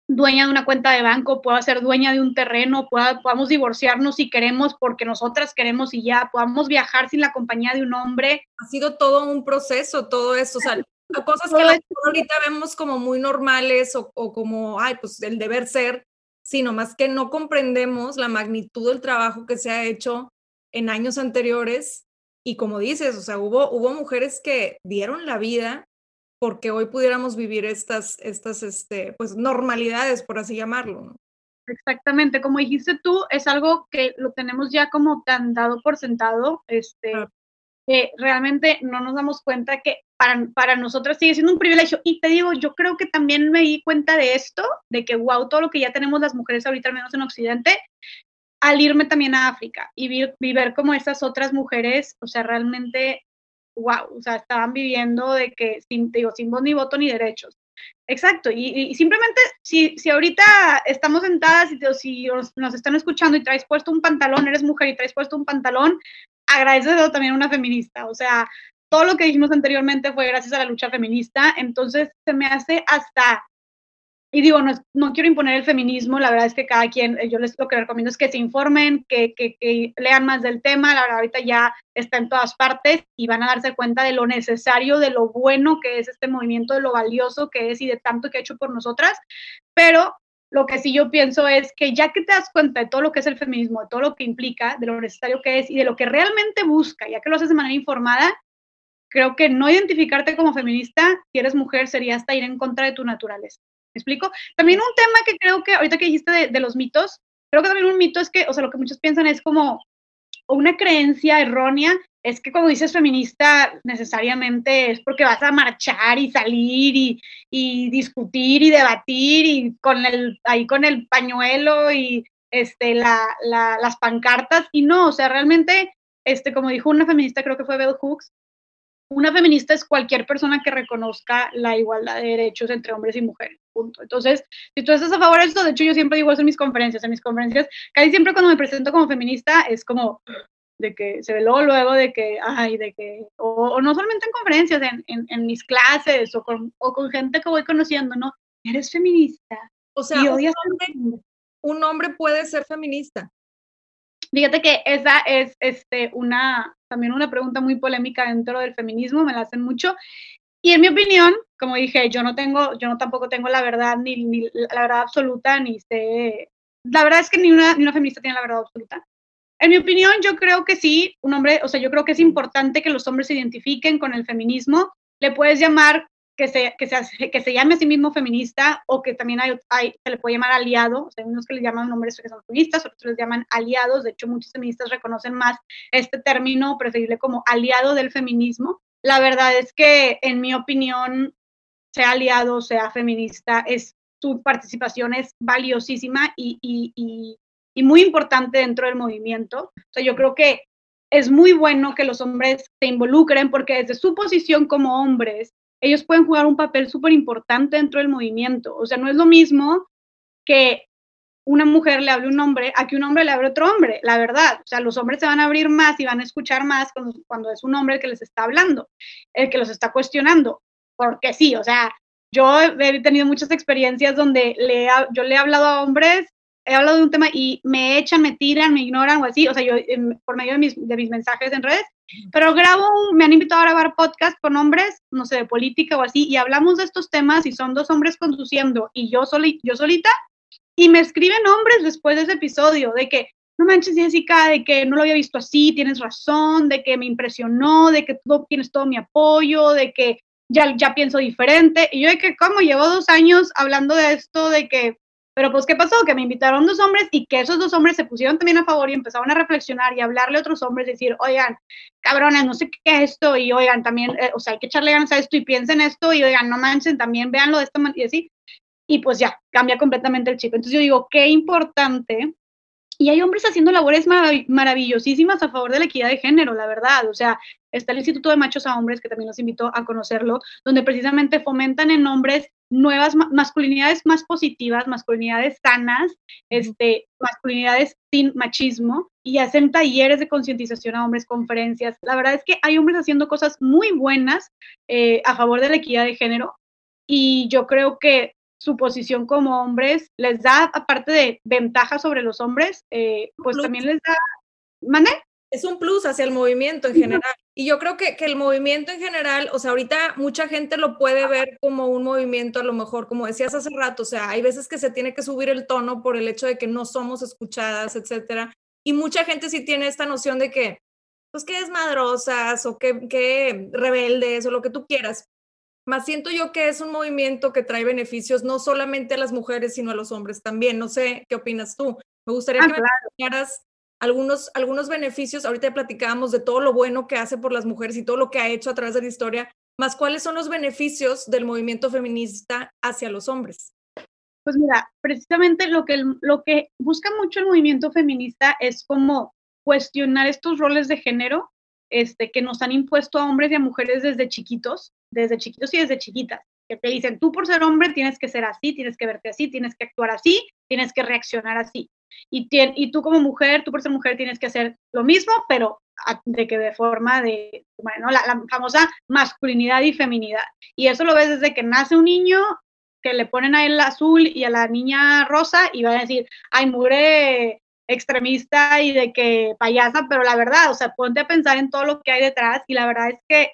dueña de una cuenta de banco, pueda ser dueña de un terreno, pueda, podamos divorciarnos si queremos porque nosotras queremos y ya, podamos viajar sin la compañía de un hombre. Ha sido todo un proceso, todo eso, o sea, cosas que ahorita vemos como muy normales o, o, como, ay, pues el deber ser, sino más que no comprendemos la magnitud del trabajo que se ha hecho en años anteriores y como dices, o sea, hubo, hubo mujeres que dieron la vida porque hoy pudiéramos vivir estas, estas este, pues, normalidades, por así llamarlo. Exactamente, como dijiste tú, es algo que lo tenemos ya como tan dado por sentado, este, que realmente no nos damos cuenta que para, para nosotras sigue siendo un privilegio. Y te digo, yo creo que también me di cuenta de esto, de que, wow, todo lo que ya tenemos las mujeres ahorita, al menos en Occidente, al irme también a África y, y ver cómo esas otras mujeres, o sea, realmente wow, o sea, estaban viviendo de que sin, digo, sin voz ni voto ni derechos. Exacto, y, simplemente si, si ahorita estamos sentadas y si nos, están escuchando y traes puesto un pantalón, eres mujer y traes puesto un pantalón, agradeces también a una feminista. O sea, todo lo que dijimos anteriormente fue gracias a la lucha feminista, entonces se me hace hasta y digo, no, no, quiero imponer el feminismo, la verdad es que cada quien, eh, yo les lo que recomiendo es que se informen, que, que, que, lean más del tema, la verdad ahorita ya está en todas partes y van a darse cuenta de lo necesario, de lo bueno que es este movimiento, de lo valioso que es y de tanto que ha hecho por nosotras, pero lo que sí yo pienso es que ya que te das cuenta de todo lo que es el feminismo, de todo lo que implica, de lo necesario que es y de lo que realmente busca, ya que lo haces de manera informada, creo que no identificarte como feminista, si eres mujer, sería hasta ir en contra de tu naturaleza explico? También un tema que creo que ahorita que dijiste de, los mitos, creo que también un mito es que, o sea, lo que muchos piensan es como una creencia errónea es que cuando dices feminista necesariamente es porque vas a marchar y salir y, y, discutir y debatir y con el ahí con el pañuelo y este la, la, las pancartas y no, o sea, realmente este como dijo una feminista creo que fue Bell Hooks, una feminista es cualquier persona que reconozca la igualdad de derechos entre hombres y mujeres. Punto. Entonces, si tú estás a favor de esto, de hecho yo siempre digo eso en mis conferencias, en mis conferencias, casi siempre cuando me presento como feminista es como de que se ve luego, luego de que, ay, de que, o, no solamente en conferencias, en, en, mis clases o con, o con, gente que voy conociendo, ¿no? Eres feminista. O sea, un hombre, un hombre puede ser feminista. Fíjate que esa es este, una, también una pregunta muy polémica dentro del feminismo, me la hacen mucho. Y en mi opinión, como dije, yo no tengo, yo no tampoco tengo la verdad, ni, la verdad absoluta, ni sé, la verdad es que ni una, ni una feminista tiene la verdad absoluta. En mi opinión, yo creo que sí, un hombre, o sea, yo creo que es importante que los hombres se identifiquen con el feminismo. Le puedes llamar que se, que, se, que se llame a sí mismo feminista o que también hay, hay, se le puede llamar aliado, o sea, hay unos que le llaman hombres que son feministas, otros les llaman aliados, de hecho muchos feministas reconocen más este término preferible como aliado del feminismo. La verdad es que en mi opinión, sea aliado, sea feminista, es su participación es valiosísima y, y, y, y muy importante dentro del movimiento. O sea, yo creo que es muy bueno que los hombres se involucren porque desde su posición como hombres, ellos pueden jugar un papel súper importante dentro del movimiento. O sea, no es lo mismo que una mujer le hable a un hombre a que un hombre le hable a otro hombre, la verdad. O sea, los hombres se van a abrir más y van a escuchar más cuando, es un hombre el que les está hablando, el que los está cuestionando. Porque sí, o sea, yo he tenido muchas experiencias donde yo le he hablado a hombres he hablado de un tema y me echan, me tiran, me ignoran o así, o sea, yo por medio de mis, de mis mensajes en redes, pero grabo, me han invitado a grabar podcast con hombres, no sé, de política o así, y hablamos de estos temas y son dos hombres conduciendo y yo, soli, yo solita, y me escriben hombres después de ese episodio, de que, no manches, Jessica, de que no lo había visto así, tienes razón, de que me impresionó, de que tú tienes todo mi apoyo, de que ya, ya pienso diferente. Y yo de que, ¿cómo? Llevo dos años hablando de esto, de que pero pues, ¿qué pasó? Que me invitaron dos hombres y que esos dos hombres se pusieron también a favor y empezaron a reflexionar y hablarle a otros hombres, decir, oigan, cabrones, no sé qué es esto, y oigan, también, eh, o sea, hay que echarle ganas a esto y piensen esto, y oigan, no manchen, también véanlo de esta manera, y así. Y pues ya, cambia completamente el chip. Entonces yo digo, qué importante y hay hombres haciendo labores maravillosísimas a favor de la equidad de género, la verdad. O sea, está el Instituto de Machos a Hombres, que también los invito a conocerlo, donde precisamente fomentan en hombres nuevas masculinidades más positivas, masculinidades sanas, este, masculinidades sin machismo, y hacen talleres de concientización a hombres, conferencias. La verdad es que hay hombres haciendo cosas muy buenas eh, a favor de la equidad de género, y yo creo que su posición como hombres les da, aparte de ventaja sobre los hombres, eh, pues también les da, ¿mande? Es un plus hacia el movimiento en general. Y yo creo que, que, el movimiento en general, o sea, ahorita mucha gente lo puede ver como un movimiento, a lo mejor, como decías hace rato, o sea, hay veces que se tiene que subir el tono por el hecho de que no somos escuchadas, etcétera. Y mucha gente sí tiene esta noción de que, pues, que desmadrosas o que, que rebeldes o lo que tú quieras. Más siento yo que es un movimiento que trae beneficios no solamente a las mujeres, sino a los hombres también. No sé qué opinas tú. Me gustaría ah, que me algunos, algunos beneficios. Ahorita platicábamos de todo lo bueno que hace por las mujeres y todo lo que ha hecho a través de la historia. Más cuáles son los beneficios del movimiento feminista hacia los hombres. Pues mira, precisamente lo que, lo que busca mucho el movimiento feminista es como cuestionar estos roles de género este, que nos han impuesto a hombres y a mujeres desde chiquitos, desde chiquitos y desde chiquitas, que te dicen, tú por ser hombre tienes que ser así, tienes que verte así, tienes que actuar así, tienes que reaccionar así. Y, y tú como mujer, tú por ser mujer tienes que hacer lo mismo, pero de que de forma de, bueno, la, la famosa masculinidad y feminidad. Y eso lo ves desde que nace un niño que le ponen a él azul y a la niña rosa y van a decir, ay, mure extremista y de que payasa, pero la verdad, o sea, ponte a pensar en todo lo que hay detrás y la verdad es que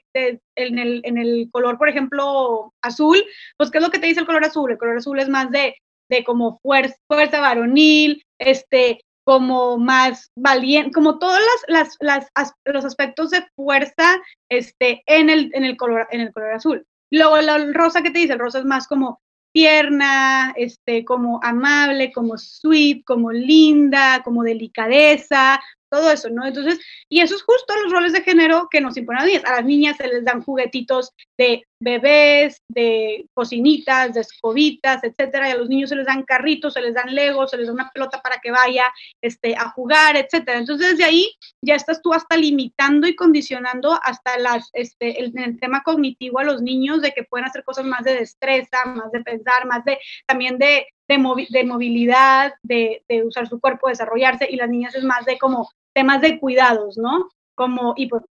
en, el, en el color, por ejemplo, azul, pues ¿qué es lo que te dice el color azul? El color azul es más de, de como fuerza, fuerza varonil, este, como más valiente, como todos las, las, los aspectos de fuerza este, en, el, en, el color, en el color azul. Luego el rosa que te dice, el rosa es más como tierna, este, como amable, como sweet, como linda, como delicadeza, todo eso, ¿no? Entonces, y eso es justo los roles de género que nos imponen a las niñas. A las niñas se les dan juguetitos de bebés, de cocinitas, de escobitas, etcétera, y a los niños se les dan carritos, se les dan legos, se les da una pelota para que vaya este, a jugar, etcétera. Entonces, desde ahí ya estás tú hasta limitando y condicionando hasta las, este, el, el tema cognitivo a los niños de que pueden hacer cosas más de destreza, más de pensar, más de también de de, movilidad, de, usar su cuerpo, desarrollarse, y las niñas es más de como temas de cuidados, ¿no? Como, y pues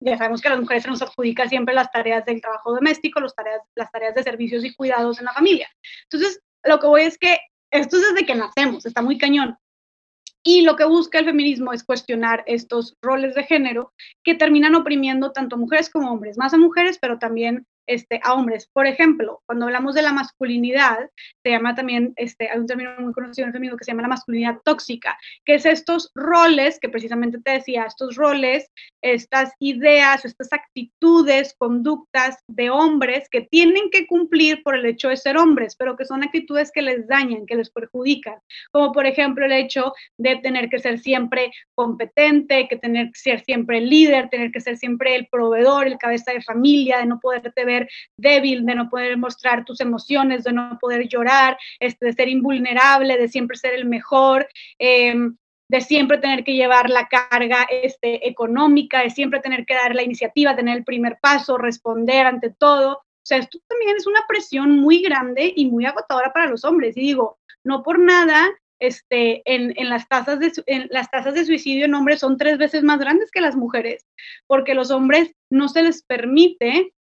ya sabemos que a las mujeres se nos adjudica siempre las tareas del trabajo doméstico, las tareas, las tareas de servicios y cuidados en la familia. Entonces, lo que voy es que esto es desde que nacemos, está muy cañón. Y lo que busca el feminismo es cuestionar estos roles de género que terminan oprimiendo tanto mujeres como hombres, más a mujeres, pero también este, a hombres. Por ejemplo, cuando hablamos de la masculinidad, se llama también, este, hay un término muy conocido en el feminismo que se llama la masculinidad tóxica, que es estos roles, que precisamente te decía, estos roles, estas ideas, estas actitudes, conductas de hombres que tienen que cumplir por el hecho de ser hombres, pero que son actitudes que les dañan, que les perjudican, como por ejemplo el hecho de tener que ser siempre competente, que tener que ser siempre el líder, tener que ser siempre el proveedor, el cabeza de familia, de no poderte ver débil, de no poder mostrar tus emociones, de no poder llorar, este, de ser invulnerable, de siempre ser el mejor. Em, de siempre tener que llevar la carga este, económica, de siempre tener que dar la iniciativa, tener el primer paso, responder ante todo. O sea, esto también es una presión muy grande y muy agotadora para los hombres. Y digo, no por nada, este, en, en, las tasas de, en las tasas de suicidio en hombres son tres veces más grandes que las mujeres, porque los hombres no se les permite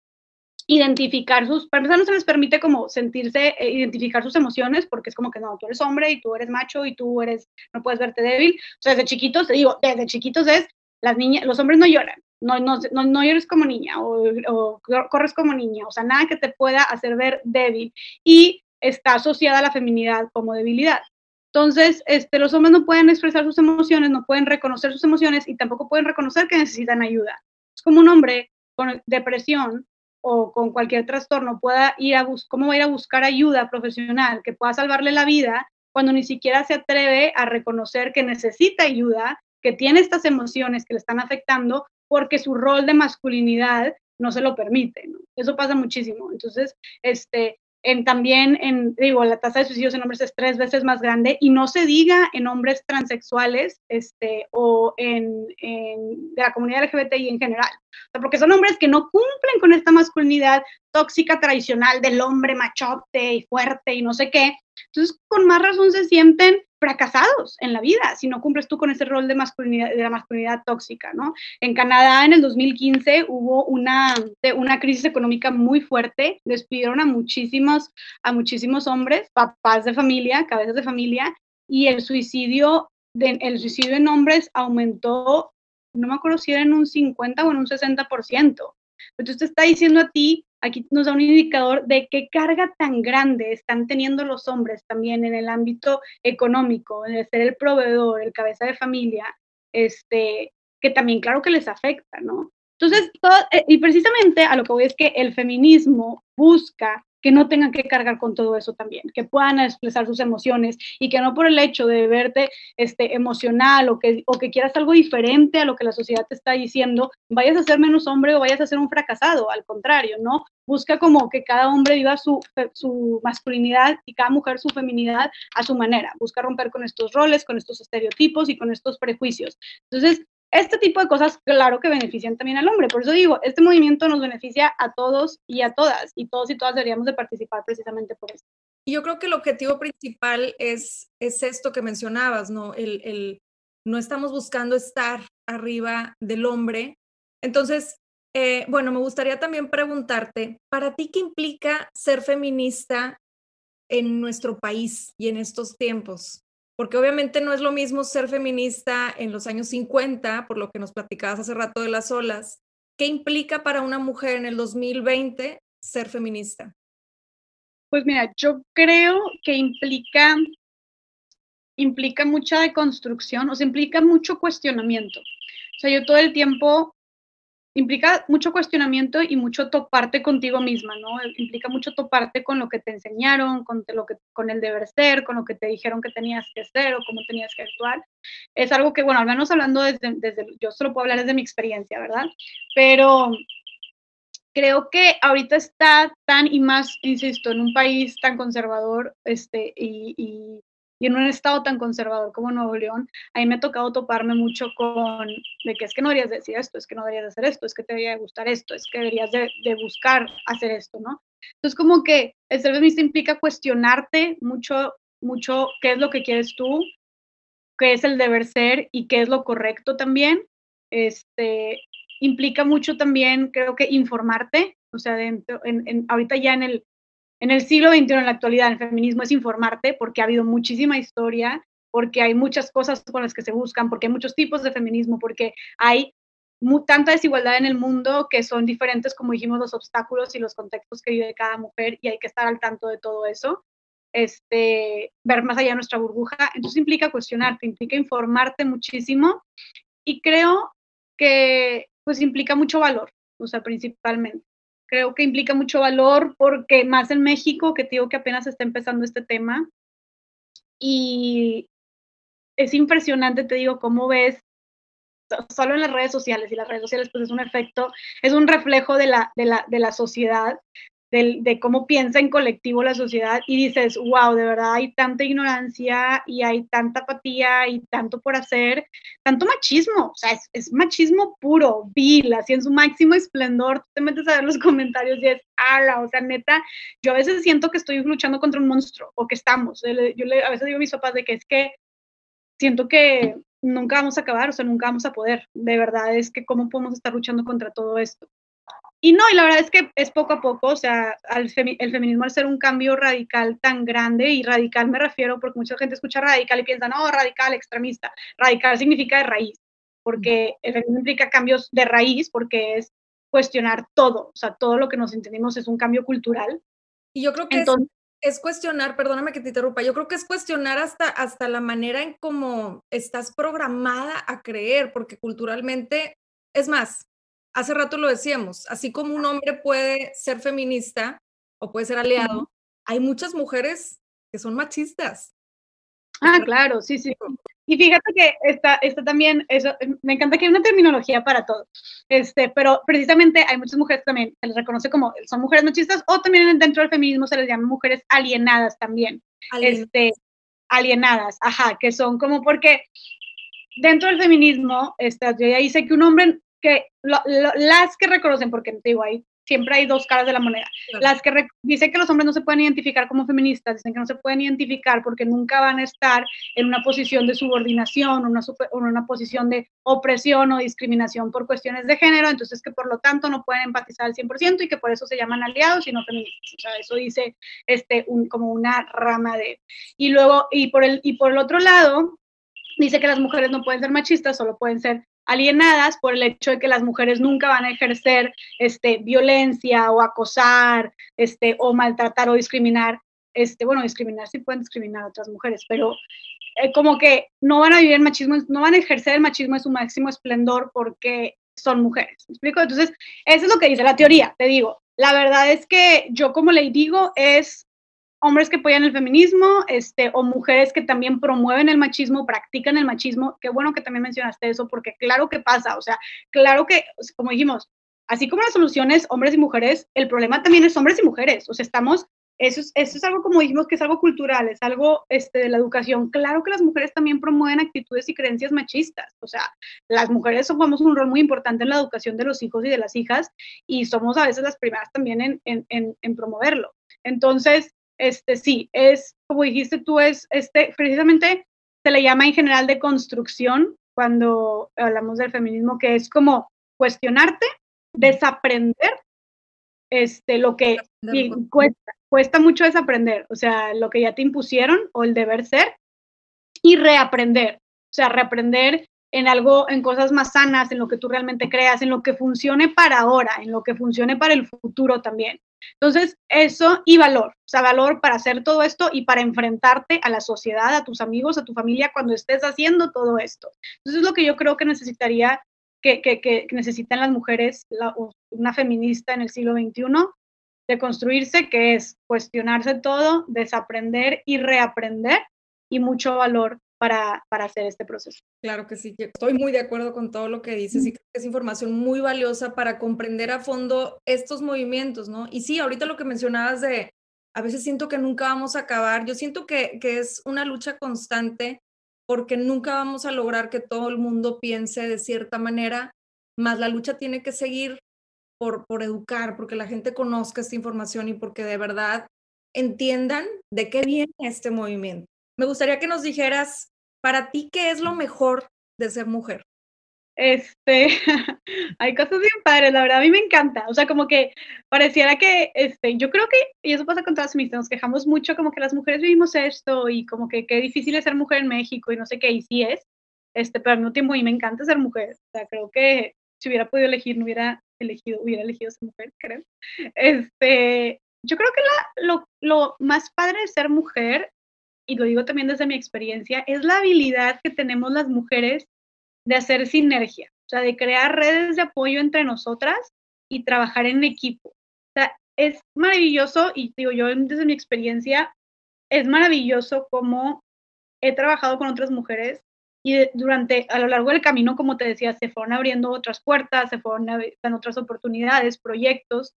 identificar sus, para empezar no se les permite como sentirse, eh, identificar sus emociones, porque es como que no, tú eres hombre y tú eres macho y tú eres, no puedes verte débil. O sea, desde chiquitos, te digo, desde chiquitos es, las niñas, los hombres no lloran, no, no, no, no llores como niña o, o, corres como niña, o sea, nada que te pueda hacer ver débil. Y está asociada a la feminidad como debilidad. Entonces, este, los hombres no pueden expresar sus emociones, no pueden reconocer sus emociones y tampoco pueden reconocer que necesitan ayuda. Es como un hombre con depresión o con cualquier trastorno pueda ir a cómo va a ir a buscar ayuda profesional que pueda salvarle la vida cuando ni siquiera se atreve a reconocer que necesita ayuda, que tiene estas emociones que le están afectando porque su rol de masculinidad no se lo permite. Eso pasa muchísimo. Entonces, este, en, también en, digo, la tasa de suicidios en hombres es tres veces más grande y no se diga en hombres transexuales este, o en, en de la comunidad LGBTI en general. Porque son hombres que no cumplen con esta masculinidad tóxica tradicional del hombre machote y fuerte y no sé qué. Entonces, con más razón se sienten fracasados en la vida si no cumples tú con ese rol de masculinidad de la masculinidad tóxica, ¿no? En Canadá en el 2015 hubo una, una crisis económica muy fuerte, despidieron a muchísimos a muchísimos hombres, papás de familia, cabezas de familia y el suicidio de, el suicidio en hombres aumentó, no me acuerdo si era en un 50 o en un 60%. Entonces te está diciendo a ti aquí nos da un indicador de qué carga tan grande están teniendo los hombres también en el ámbito económico, de ser el proveedor, el cabeza de familia, este, que también claro que les afecta, ¿no? Entonces, eh, y precisamente a lo que voy es que el feminismo busca que no tengan que cargar con todo eso también, que puedan expresar sus emociones y que no por el hecho de verte este, emocional o que, o que quieras algo diferente a lo que la sociedad te está diciendo, vayas a ser menos hombre o vayas a ser un fracasado, al contrario, ¿no? Busca como que cada hombre viva su, su masculinidad y cada mujer su feminidad a su manera, busca romper con estos roles, con estos estereotipos y con estos prejuicios. Entonces, este tipo de cosas, claro que benefician también al hombre. Por eso digo, este movimiento nos beneficia a todos y a todas, y todos y todas deberíamos de participar precisamente por eso. Yo creo que el objetivo principal es, es esto que mencionabas, ¿no? El, el, no estamos buscando estar arriba del hombre. Entonces, eh, bueno, me gustaría también preguntarte, ¿para ti qué implica ser feminista en nuestro país y en estos tiempos? Porque obviamente no es lo mismo ser feminista en los años 50, por lo que nos platicabas hace rato de las olas. ¿Qué implica para una mujer en el 2020 ser feminista? Pues mira, yo creo que implica, implica mucha deconstrucción, o sea, implica mucho cuestionamiento. O sea, yo todo el tiempo implica mucho cuestionamiento y mucho toparte contigo misma, ¿no? Implica mucho toparte con lo que te enseñaron, con lo que con el deber ser, con lo que te dijeron que tenías que ser o cómo tenías que actuar. Es algo que, bueno, al menos hablando desde, desde yo solo puedo hablar desde mi experiencia, ¿verdad? Pero creo que ahorita está tan y más, insisto, en un país tan conservador este, y, y y en un estado tan conservador como Nuevo León, a mí me ha tocado toparme mucho con de que es que no deberías decir esto, es que no deberías hacer esto, es que te debería gustar esto, es que deberías de, de buscar hacer esto, ¿no? Entonces como que el ser feminista implica cuestionarte mucho, mucho qué es lo que quieres tú, qué es el deber ser y qué es lo correcto también. Este, implica mucho también, creo que informarte, o sea, dentro, en, en, ahorita ya en el en el siglo XXI, en la actualidad, el feminismo es informarte porque ha habido muchísima historia, porque hay muchas cosas con las que se buscan, porque hay muchos tipos de feminismo, porque hay tanta desigualdad en el mundo que son diferentes, como dijimos, los obstáculos y los contextos que vive cada mujer y hay que estar al tanto de todo eso. Este, ver más allá de nuestra burbuja. Entonces implica cuestionarte, implica informarte muchísimo y creo que pues implica mucho valor, o sea, principalmente. Creo que implica mucho valor porque más en México, que te digo que apenas está empezando este tema, y es impresionante, te digo, cómo ves solo en las redes sociales, y las redes sociales pues es un efecto, es un reflejo de la, de la, de la sociedad, de, cómo piensa en colectivo la sociedad y dices, wow, de verdad hay tanta ignorancia y hay tanta apatía y tanto por hacer, tanto machismo, o sea, es, machismo puro, vil, así en su máximo esplendor, tú te metes a ver los comentarios y es, ala, o sea, neta, yo a veces siento que estoy luchando contra un monstruo o que estamos, yo le, a veces digo a mis papás de que es que siento que nunca vamos a acabar, o sea, nunca vamos a poder, de verdad es que cómo podemos estar luchando contra todo esto. Y no, y la verdad es que es poco a poco, o sea, el feminismo al ser un cambio radical tan grande, y radical me refiero porque mucha gente escucha radical y piensa, no, radical, extremista. Radical significa de raíz, porque el feminismo implica cambios de raíz, porque es cuestionar todo, o sea, todo lo que nos entendimos es un cambio cultural. Y yo creo que Entonces, es, cuestionar, perdóname que te interrumpa, yo creo que es cuestionar hasta, hasta la manera en cómo estás programada a creer, porque culturalmente, es más, hace rato lo decíamos, así como un hombre puede ser feminista o puede ser aliado, hay muchas mujeres que son machistas. Ah, claro, sí, sí. Y fíjate que está, está también, eso, em, me encanta que hay una terminología para todo, este, pero precisamente hay muchas mujeres también, se les reconoce como, son mujeres machistas, o también dentro del feminismo se les llama mujeres alienadas también, este, alienadas, ajá, que son como porque dentro del feminismo, este, yo ya dice que un hombre que las que reconocen, porque te digo, ahí siempre hay dos caras de la moneda. Las que dicen que los hombres no se pueden identificar como feministas, dicen que no se pueden identificar porque nunca van a estar en una posición de subordinación o una, una posición de opresión o discriminación por cuestiones de género, entonces que por lo tanto no pueden empatizar al 100% y que por eso se llaman aliados y no feministas. O sea, eso dice este, un, como una rama de... Y luego, y por, el, y por el otro lado, dice que las mujeres no pueden ser machistas, solo pueden ser alienadas por el hecho de que las mujeres nunca van a ejercer este, violencia o acosar este, o maltratar o discriminar. Este, bueno, discriminar sí pueden discriminar a otras mujeres, pero eh, como que no van a vivir el machismo, no van a ejercer el machismo en su máximo esplendor porque son mujeres. ¿Me explico? Entonces, eso es lo que dice la teoría, te digo. La verdad es que yo como le digo es hombres que apoyan el feminismo, este, o mujeres que también promueven el machismo, practican el machismo. Qué bueno que también mencionaste eso, porque claro que pasa, o sea, claro que, como dijimos, así como las soluciones hombres y mujeres, el problema también es hombres y mujeres, o sea, estamos, eso es, eso es algo como dijimos que es algo cultural, es algo este, de la educación. Claro que las mujeres también promueven actitudes y creencias machistas, o sea, las mujeres jugamos un rol muy importante en la educación de los hijos y de las hijas y somos a veces las primeras también en, en, en, en promoverlo. Entonces, este sí, es, como dijiste tú, es, este, precisamente se le llama en general de construcción cuando hablamos del feminismo, que es como cuestionarte, desaprender este, lo que cuesta, cuesta mucho desaprender, o sea, lo que ya te impusieron o el deber ser, y reaprender, o sea, reaprender en algo, en cosas más sanas, en lo que tú realmente creas, en lo que funcione para ahora, en lo que funcione para el futuro también. Entonces, eso y valor, o sea, valor para hacer todo esto y para enfrentarte a la sociedad, a tus amigos, a tu familia cuando estés haciendo todo esto. Entonces, es lo que yo creo que necesitaría, que, que, necesitan las mujeres, una feminista en el siglo XXI, de construirse, que es cuestionarse todo, desaprender y reaprender y mucho valor para, para, hacer este proceso. Claro que sí, estoy muy de acuerdo con todo lo que dices y creo que es información muy valiosa para comprender a fondo estos movimientos, ¿no? Y sí, ahorita lo que mencionabas de, a veces siento que nunca vamos a acabar, yo siento que, que es una lucha constante porque nunca vamos a lograr que todo el mundo piense de cierta manera, más la lucha tiene que seguir por, por educar, porque la gente conozca esta información y porque de verdad entiendan de qué viene este movimiento. Me gustaría que nos dijeras, para ti, ¿qué es lo mejor de ser mujer? Este, hay cosas bien padres, la verdad a mí me encanta, o sea, como que pareciera que, este, yo creo que, y eso pasa con todas mis, nos quejamos mucho como que las mujeres vivimos esto y como que qué difícil es ser mujer en México y no sé qué, y sí es, este, pero al mismo tiempo a mí me encanta ser mujer, o sea, creo que si hubiera podido elegir, no hubiera elegido, hubiera elegido ser mujer, creo. Este, yo creo que la, lo, lo más padre de ser mujer, y lo digo también desde mi experiencia, es la habilidad que tenemos las mujeres de hacer sinergia, o sea, de crear redes de apoyo entre nosotras y trabajar en equipo. O sea, es maravilloso y digo yo desde mi experiencia, es maravilloso cómo he trabajado con otras mujeres y durante, a lo largo del camino, como te decía, se fueron abriendo otras puertas, se fueron abriendo otras oportunidades, proyectos,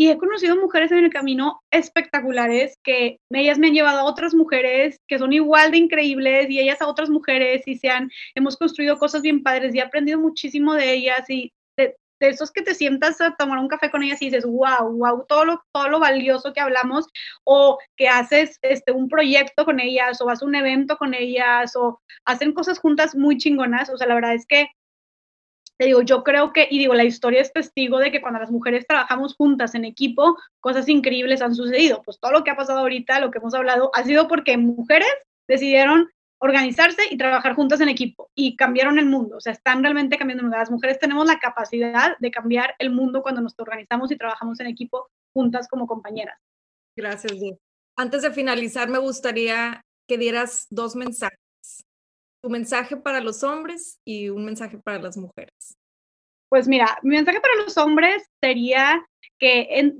y he conocido mujeres en el camino espectaculares que ellas me han llevado a otras mujeres que son igual de increíbles y ellas a otras mujeres y se han, hemos construido cosas bien padres y he aprendido muchísimo de ellas y de, esos que te sientas a tomar un café con ellas y dices, wow, wow, todo lo, todo lo valioso que hablamos o que haces este, un proyecto con ellas o vas a un evento con ellas o hacen cosas juntas muy chingonas. O sea, la verdad es que te digo, yo creo que, y digo, la historia es testigo de que cuando las mujeres trabajamos juntas en equipo, cosas increíbles han sucedido. Pues todo lo que ha pasado ahorita, lo que hemos hablado, ha sido porque mujeres decidieron organizarse y trabajar juntas en equipo y cambiaron el mundo. O sea, están realmente cambiando el mundo. Las mujeres tenemos la capacidad de cambiar el mundo cuando nos organizamos y trabajamos en equipo juntas como compañeras. Gracias, Diego. Antes de finalizar, me gustaría que dieras dos mensajes tu mensaje para los hombres y un mensaje para las mujeres. Pues mira, mi mensaje para los hombres sería que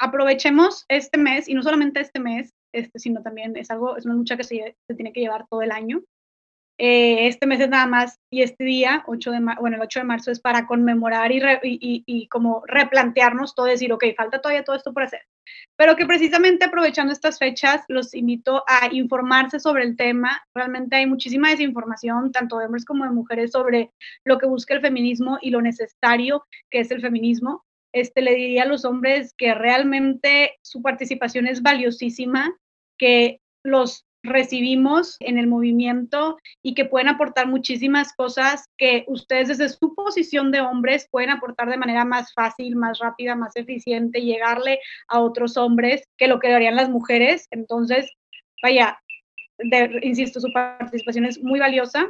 aprovechemos este mes, y no solamente este mes, este, sino también es algo, es una lucha que se, se tiene que llevar todo el año, eh, este mes es nada más y este día, 8 de bueno, el 8 de marzo es para conmemorar y, y, y, como replantearnos todo, decir, ok, falta todavía todo esto por hacer. Pero que precisamente aprovechando estas fechas, los invito a informarse sobre el tema. Realmente hay muchísima desinformación, tanto de hombres como de mujeres, sobre lo que busca el feminismo y lo necesario que es el feminismo. Este, le diría a los hombres que realmente su participación es valiosísima, que los recibimos en el movimiento y que pueden aportar muchísimas cosas que ustedes desde su posición de hombres pueden aportar de manera más fácil, más rápida, más eficiente, llegarle a otros hombres que lo que harían las mujeres. Entonces, vaya, insisto, su participación es muy valiosa.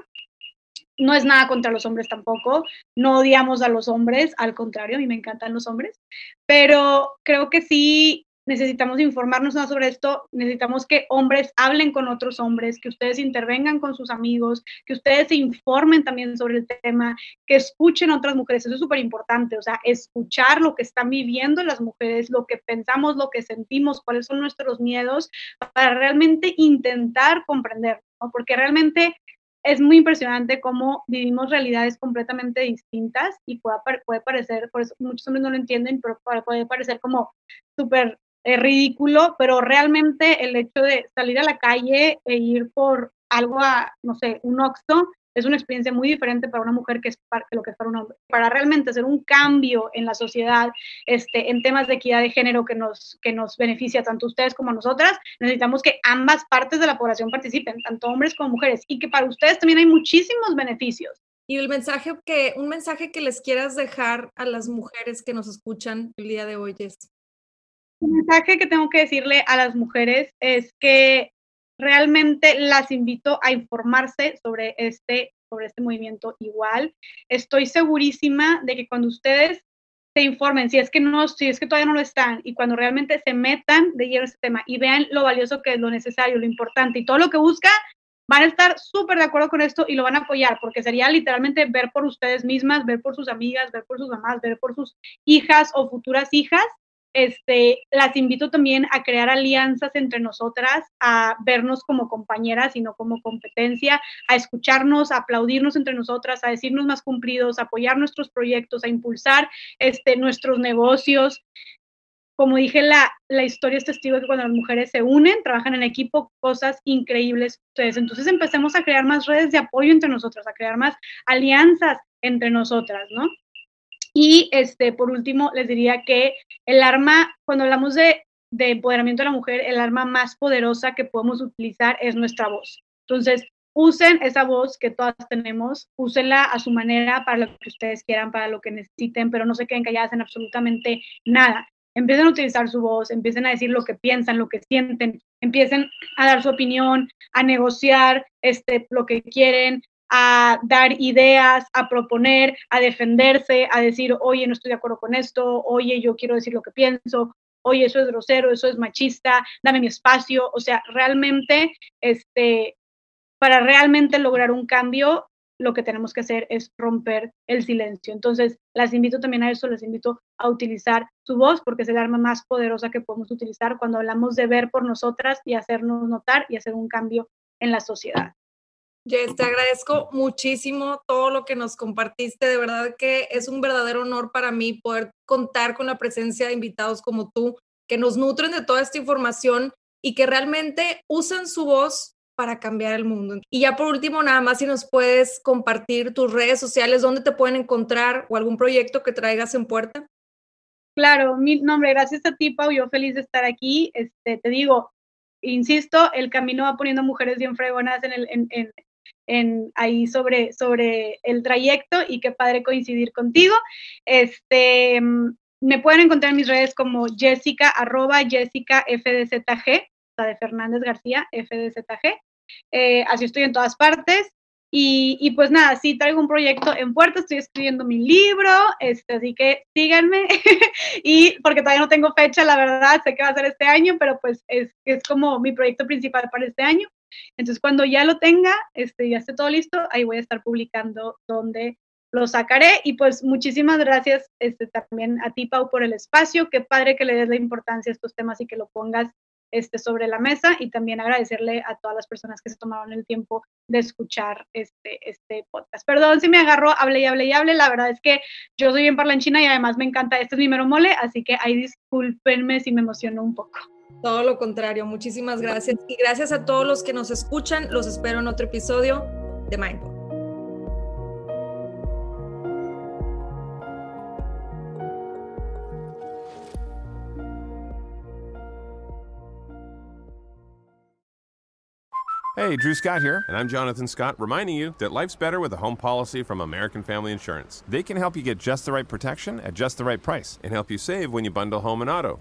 No es nada contra los hombres tampoco, no odiamos a los hombres, al contrario, a mí me encantan los hombres, pero creo que sí necesitamos informarnos más sobre esto, necesitamos que hombres hablen con otros hombres, que ustedes intervengan con sus amigos, que ustedes se informen también sobre el tema, que escuchen a otras mujeres, eso es súper importante, o sea, escuchar lo que están viviendo las mujeres, lo que pensamos, lo que sentimos, cuáles son nuestros miedos, para realmente intentar comprender, ¿no? porque realmente es muy impresionante cómo vivimos realidades completamente distintas y puede, puede parecer, por eso muchos hombres no lo entienden, pero puede parecer como súper es ridículo, pero realmente el hecho de salir a la calle e ir por algo a, no sé, un oxo, es una experiencia muy diferente para una mujer que es para, lo que es para un hombre. Para realmente hacer un cambio en la sociedad, este, en temas de equidad de género que nos, que nos beneficia tanto ustedes como nosotras, necesitamos que ambas partes de la población participen, tanto hombres como mujeres, y que para ustedes también hay muchísimos beneficios. Y el mensaje que, un mensaje que les quieras dejar a las mujeres que nos escuchan el día de hoy es. El mensaje que tengo que decirle a las mujeres es que realmente las invito a informarse sobre este, sobre este movimiento igual. Estoy segurísima de que cuando ustedes se informen, si es que no, si es que todavía no lo están, y cuando realmente se metan de lleno a este tema y vean lo valioso que es, lo necesario, lo importante y todo lo que busca, van a estar súper de acuerdo con esto y lo van a apoyar, porque sería literalmente ver por ustedes mismas, ver por sus amigas, ver por sus mamás, ver por sus hijas o futuras hijas este, las invito también a crear alianzas entre nosotras, a vernos como compañeras y no como competencia, a escucharnos, a aplaudirnos entre nosotras, a decirnos más cumplidos, a apoyar nuestros proyectos, a impulsar este, nuestros negocios. Como dije, la, la historia es testigo de que cuando las mujeres se unen, trabajan en equipo, cosas increíbles. Entonces, entonces empecemos a crear más redes de apoyo entre nosotras, a crear más alianzas entre nosotras, ¿no? Y este, por último, les diría que el arma, cuando hablamos de, de empoderamiento de la mujer, el arma más poderosa que podemos utilizar es nuestra voz. Entonces, usen esa voz que todas tenemos, úsenla a su manera para lo que ustedes quieran, para lo que necesiten, pero no se queden calladas en absolutamente nada. Empiecen a utilizar su voz, empiecen a decir lo que piensan, lo que sienten, empiecen a dar su opinión, a negociar este, lo que quieren, a dar ideas, a proponer, a defenderse, a decir, oye, no estoy de acuerdo con esto, oye, yo quiero decir lo que pienso, oye, eso es grosero, eso es machista, dame mi espacio. O sea, realmente, este, para realmente lograr un cambio, lo que tenemos que hacer es romper el silencio. Entonces, las invito también a eso, les invito a utilizar su voz porque es el arma más poderosa que podemos utilizar cuando hablamos de ver por nosotras y hacernos notar y hacer un cambio en la sociedad. Jess, te agradezco muchísimo todo lo que nos compartiste. De verdad que es un verdadero honor para mí poder contar con la presencia de invitados como tú, que nos nutren de toda esta información y que realmente usan su voz para cambiar el mundo. Y ya por último, nada más si nos puedes compartir tus redes sociales, dónde te pueden encontrar o algún proyecto que traigas en puerta. Claro, mi nombre, gracias a ti, Pau, yo feliz de estar aquí. Este, te digo, insisto, el camino va poniendo mujeres bien fregonas en, el, en, en, ahí sobre, sobre el trayecto y qué padre coincidir contigo. Este, me pueden encontrar en mis redes como Jessica, arroba Jessica FDZG, o sea, de Fernández García, FDZG. Eh, así estoy en todas partes. Y, y, pues nada, sí traigo un proyecto en puerta, estoy escribiendo mi libro, este, así que síganme. y porque todavía no tengo fecha, la verdad, sé que va a ser este año, pero pues es, es como mi proyecto principal para este año. Entonces, cuando ya lo tenga, este, ya esté todo listo, ahí voy a estar publicando dónde lo sacaré. Y pues muchísimas gracias este, también a ti, Pau, por el espacio. Qué padre que le des la importancia a estos temas y que lo pongas este, sobre la mesa y también agradecerle a todas las personas que se tomaron el tiempo de escuchar este, este podcast. Perdón si me agarro, hable y hable y hable, la verdad es que yo soy en parlanchina y además me encanta, este es mi mero mole, así que ahí discúlpenme si me emociono un poco. Todo lo contrario, muchísimas gracias. Y gracias a todos los que nos escuchan. Los espero en otro episodio de Mindful. Hey, Drew Scott here, and I'm Jonathan Scott, reminding you that life's better with a home policy from American Family Insurance. They can help you get just the right protection at just the right price and help you save when you bundle home and auto.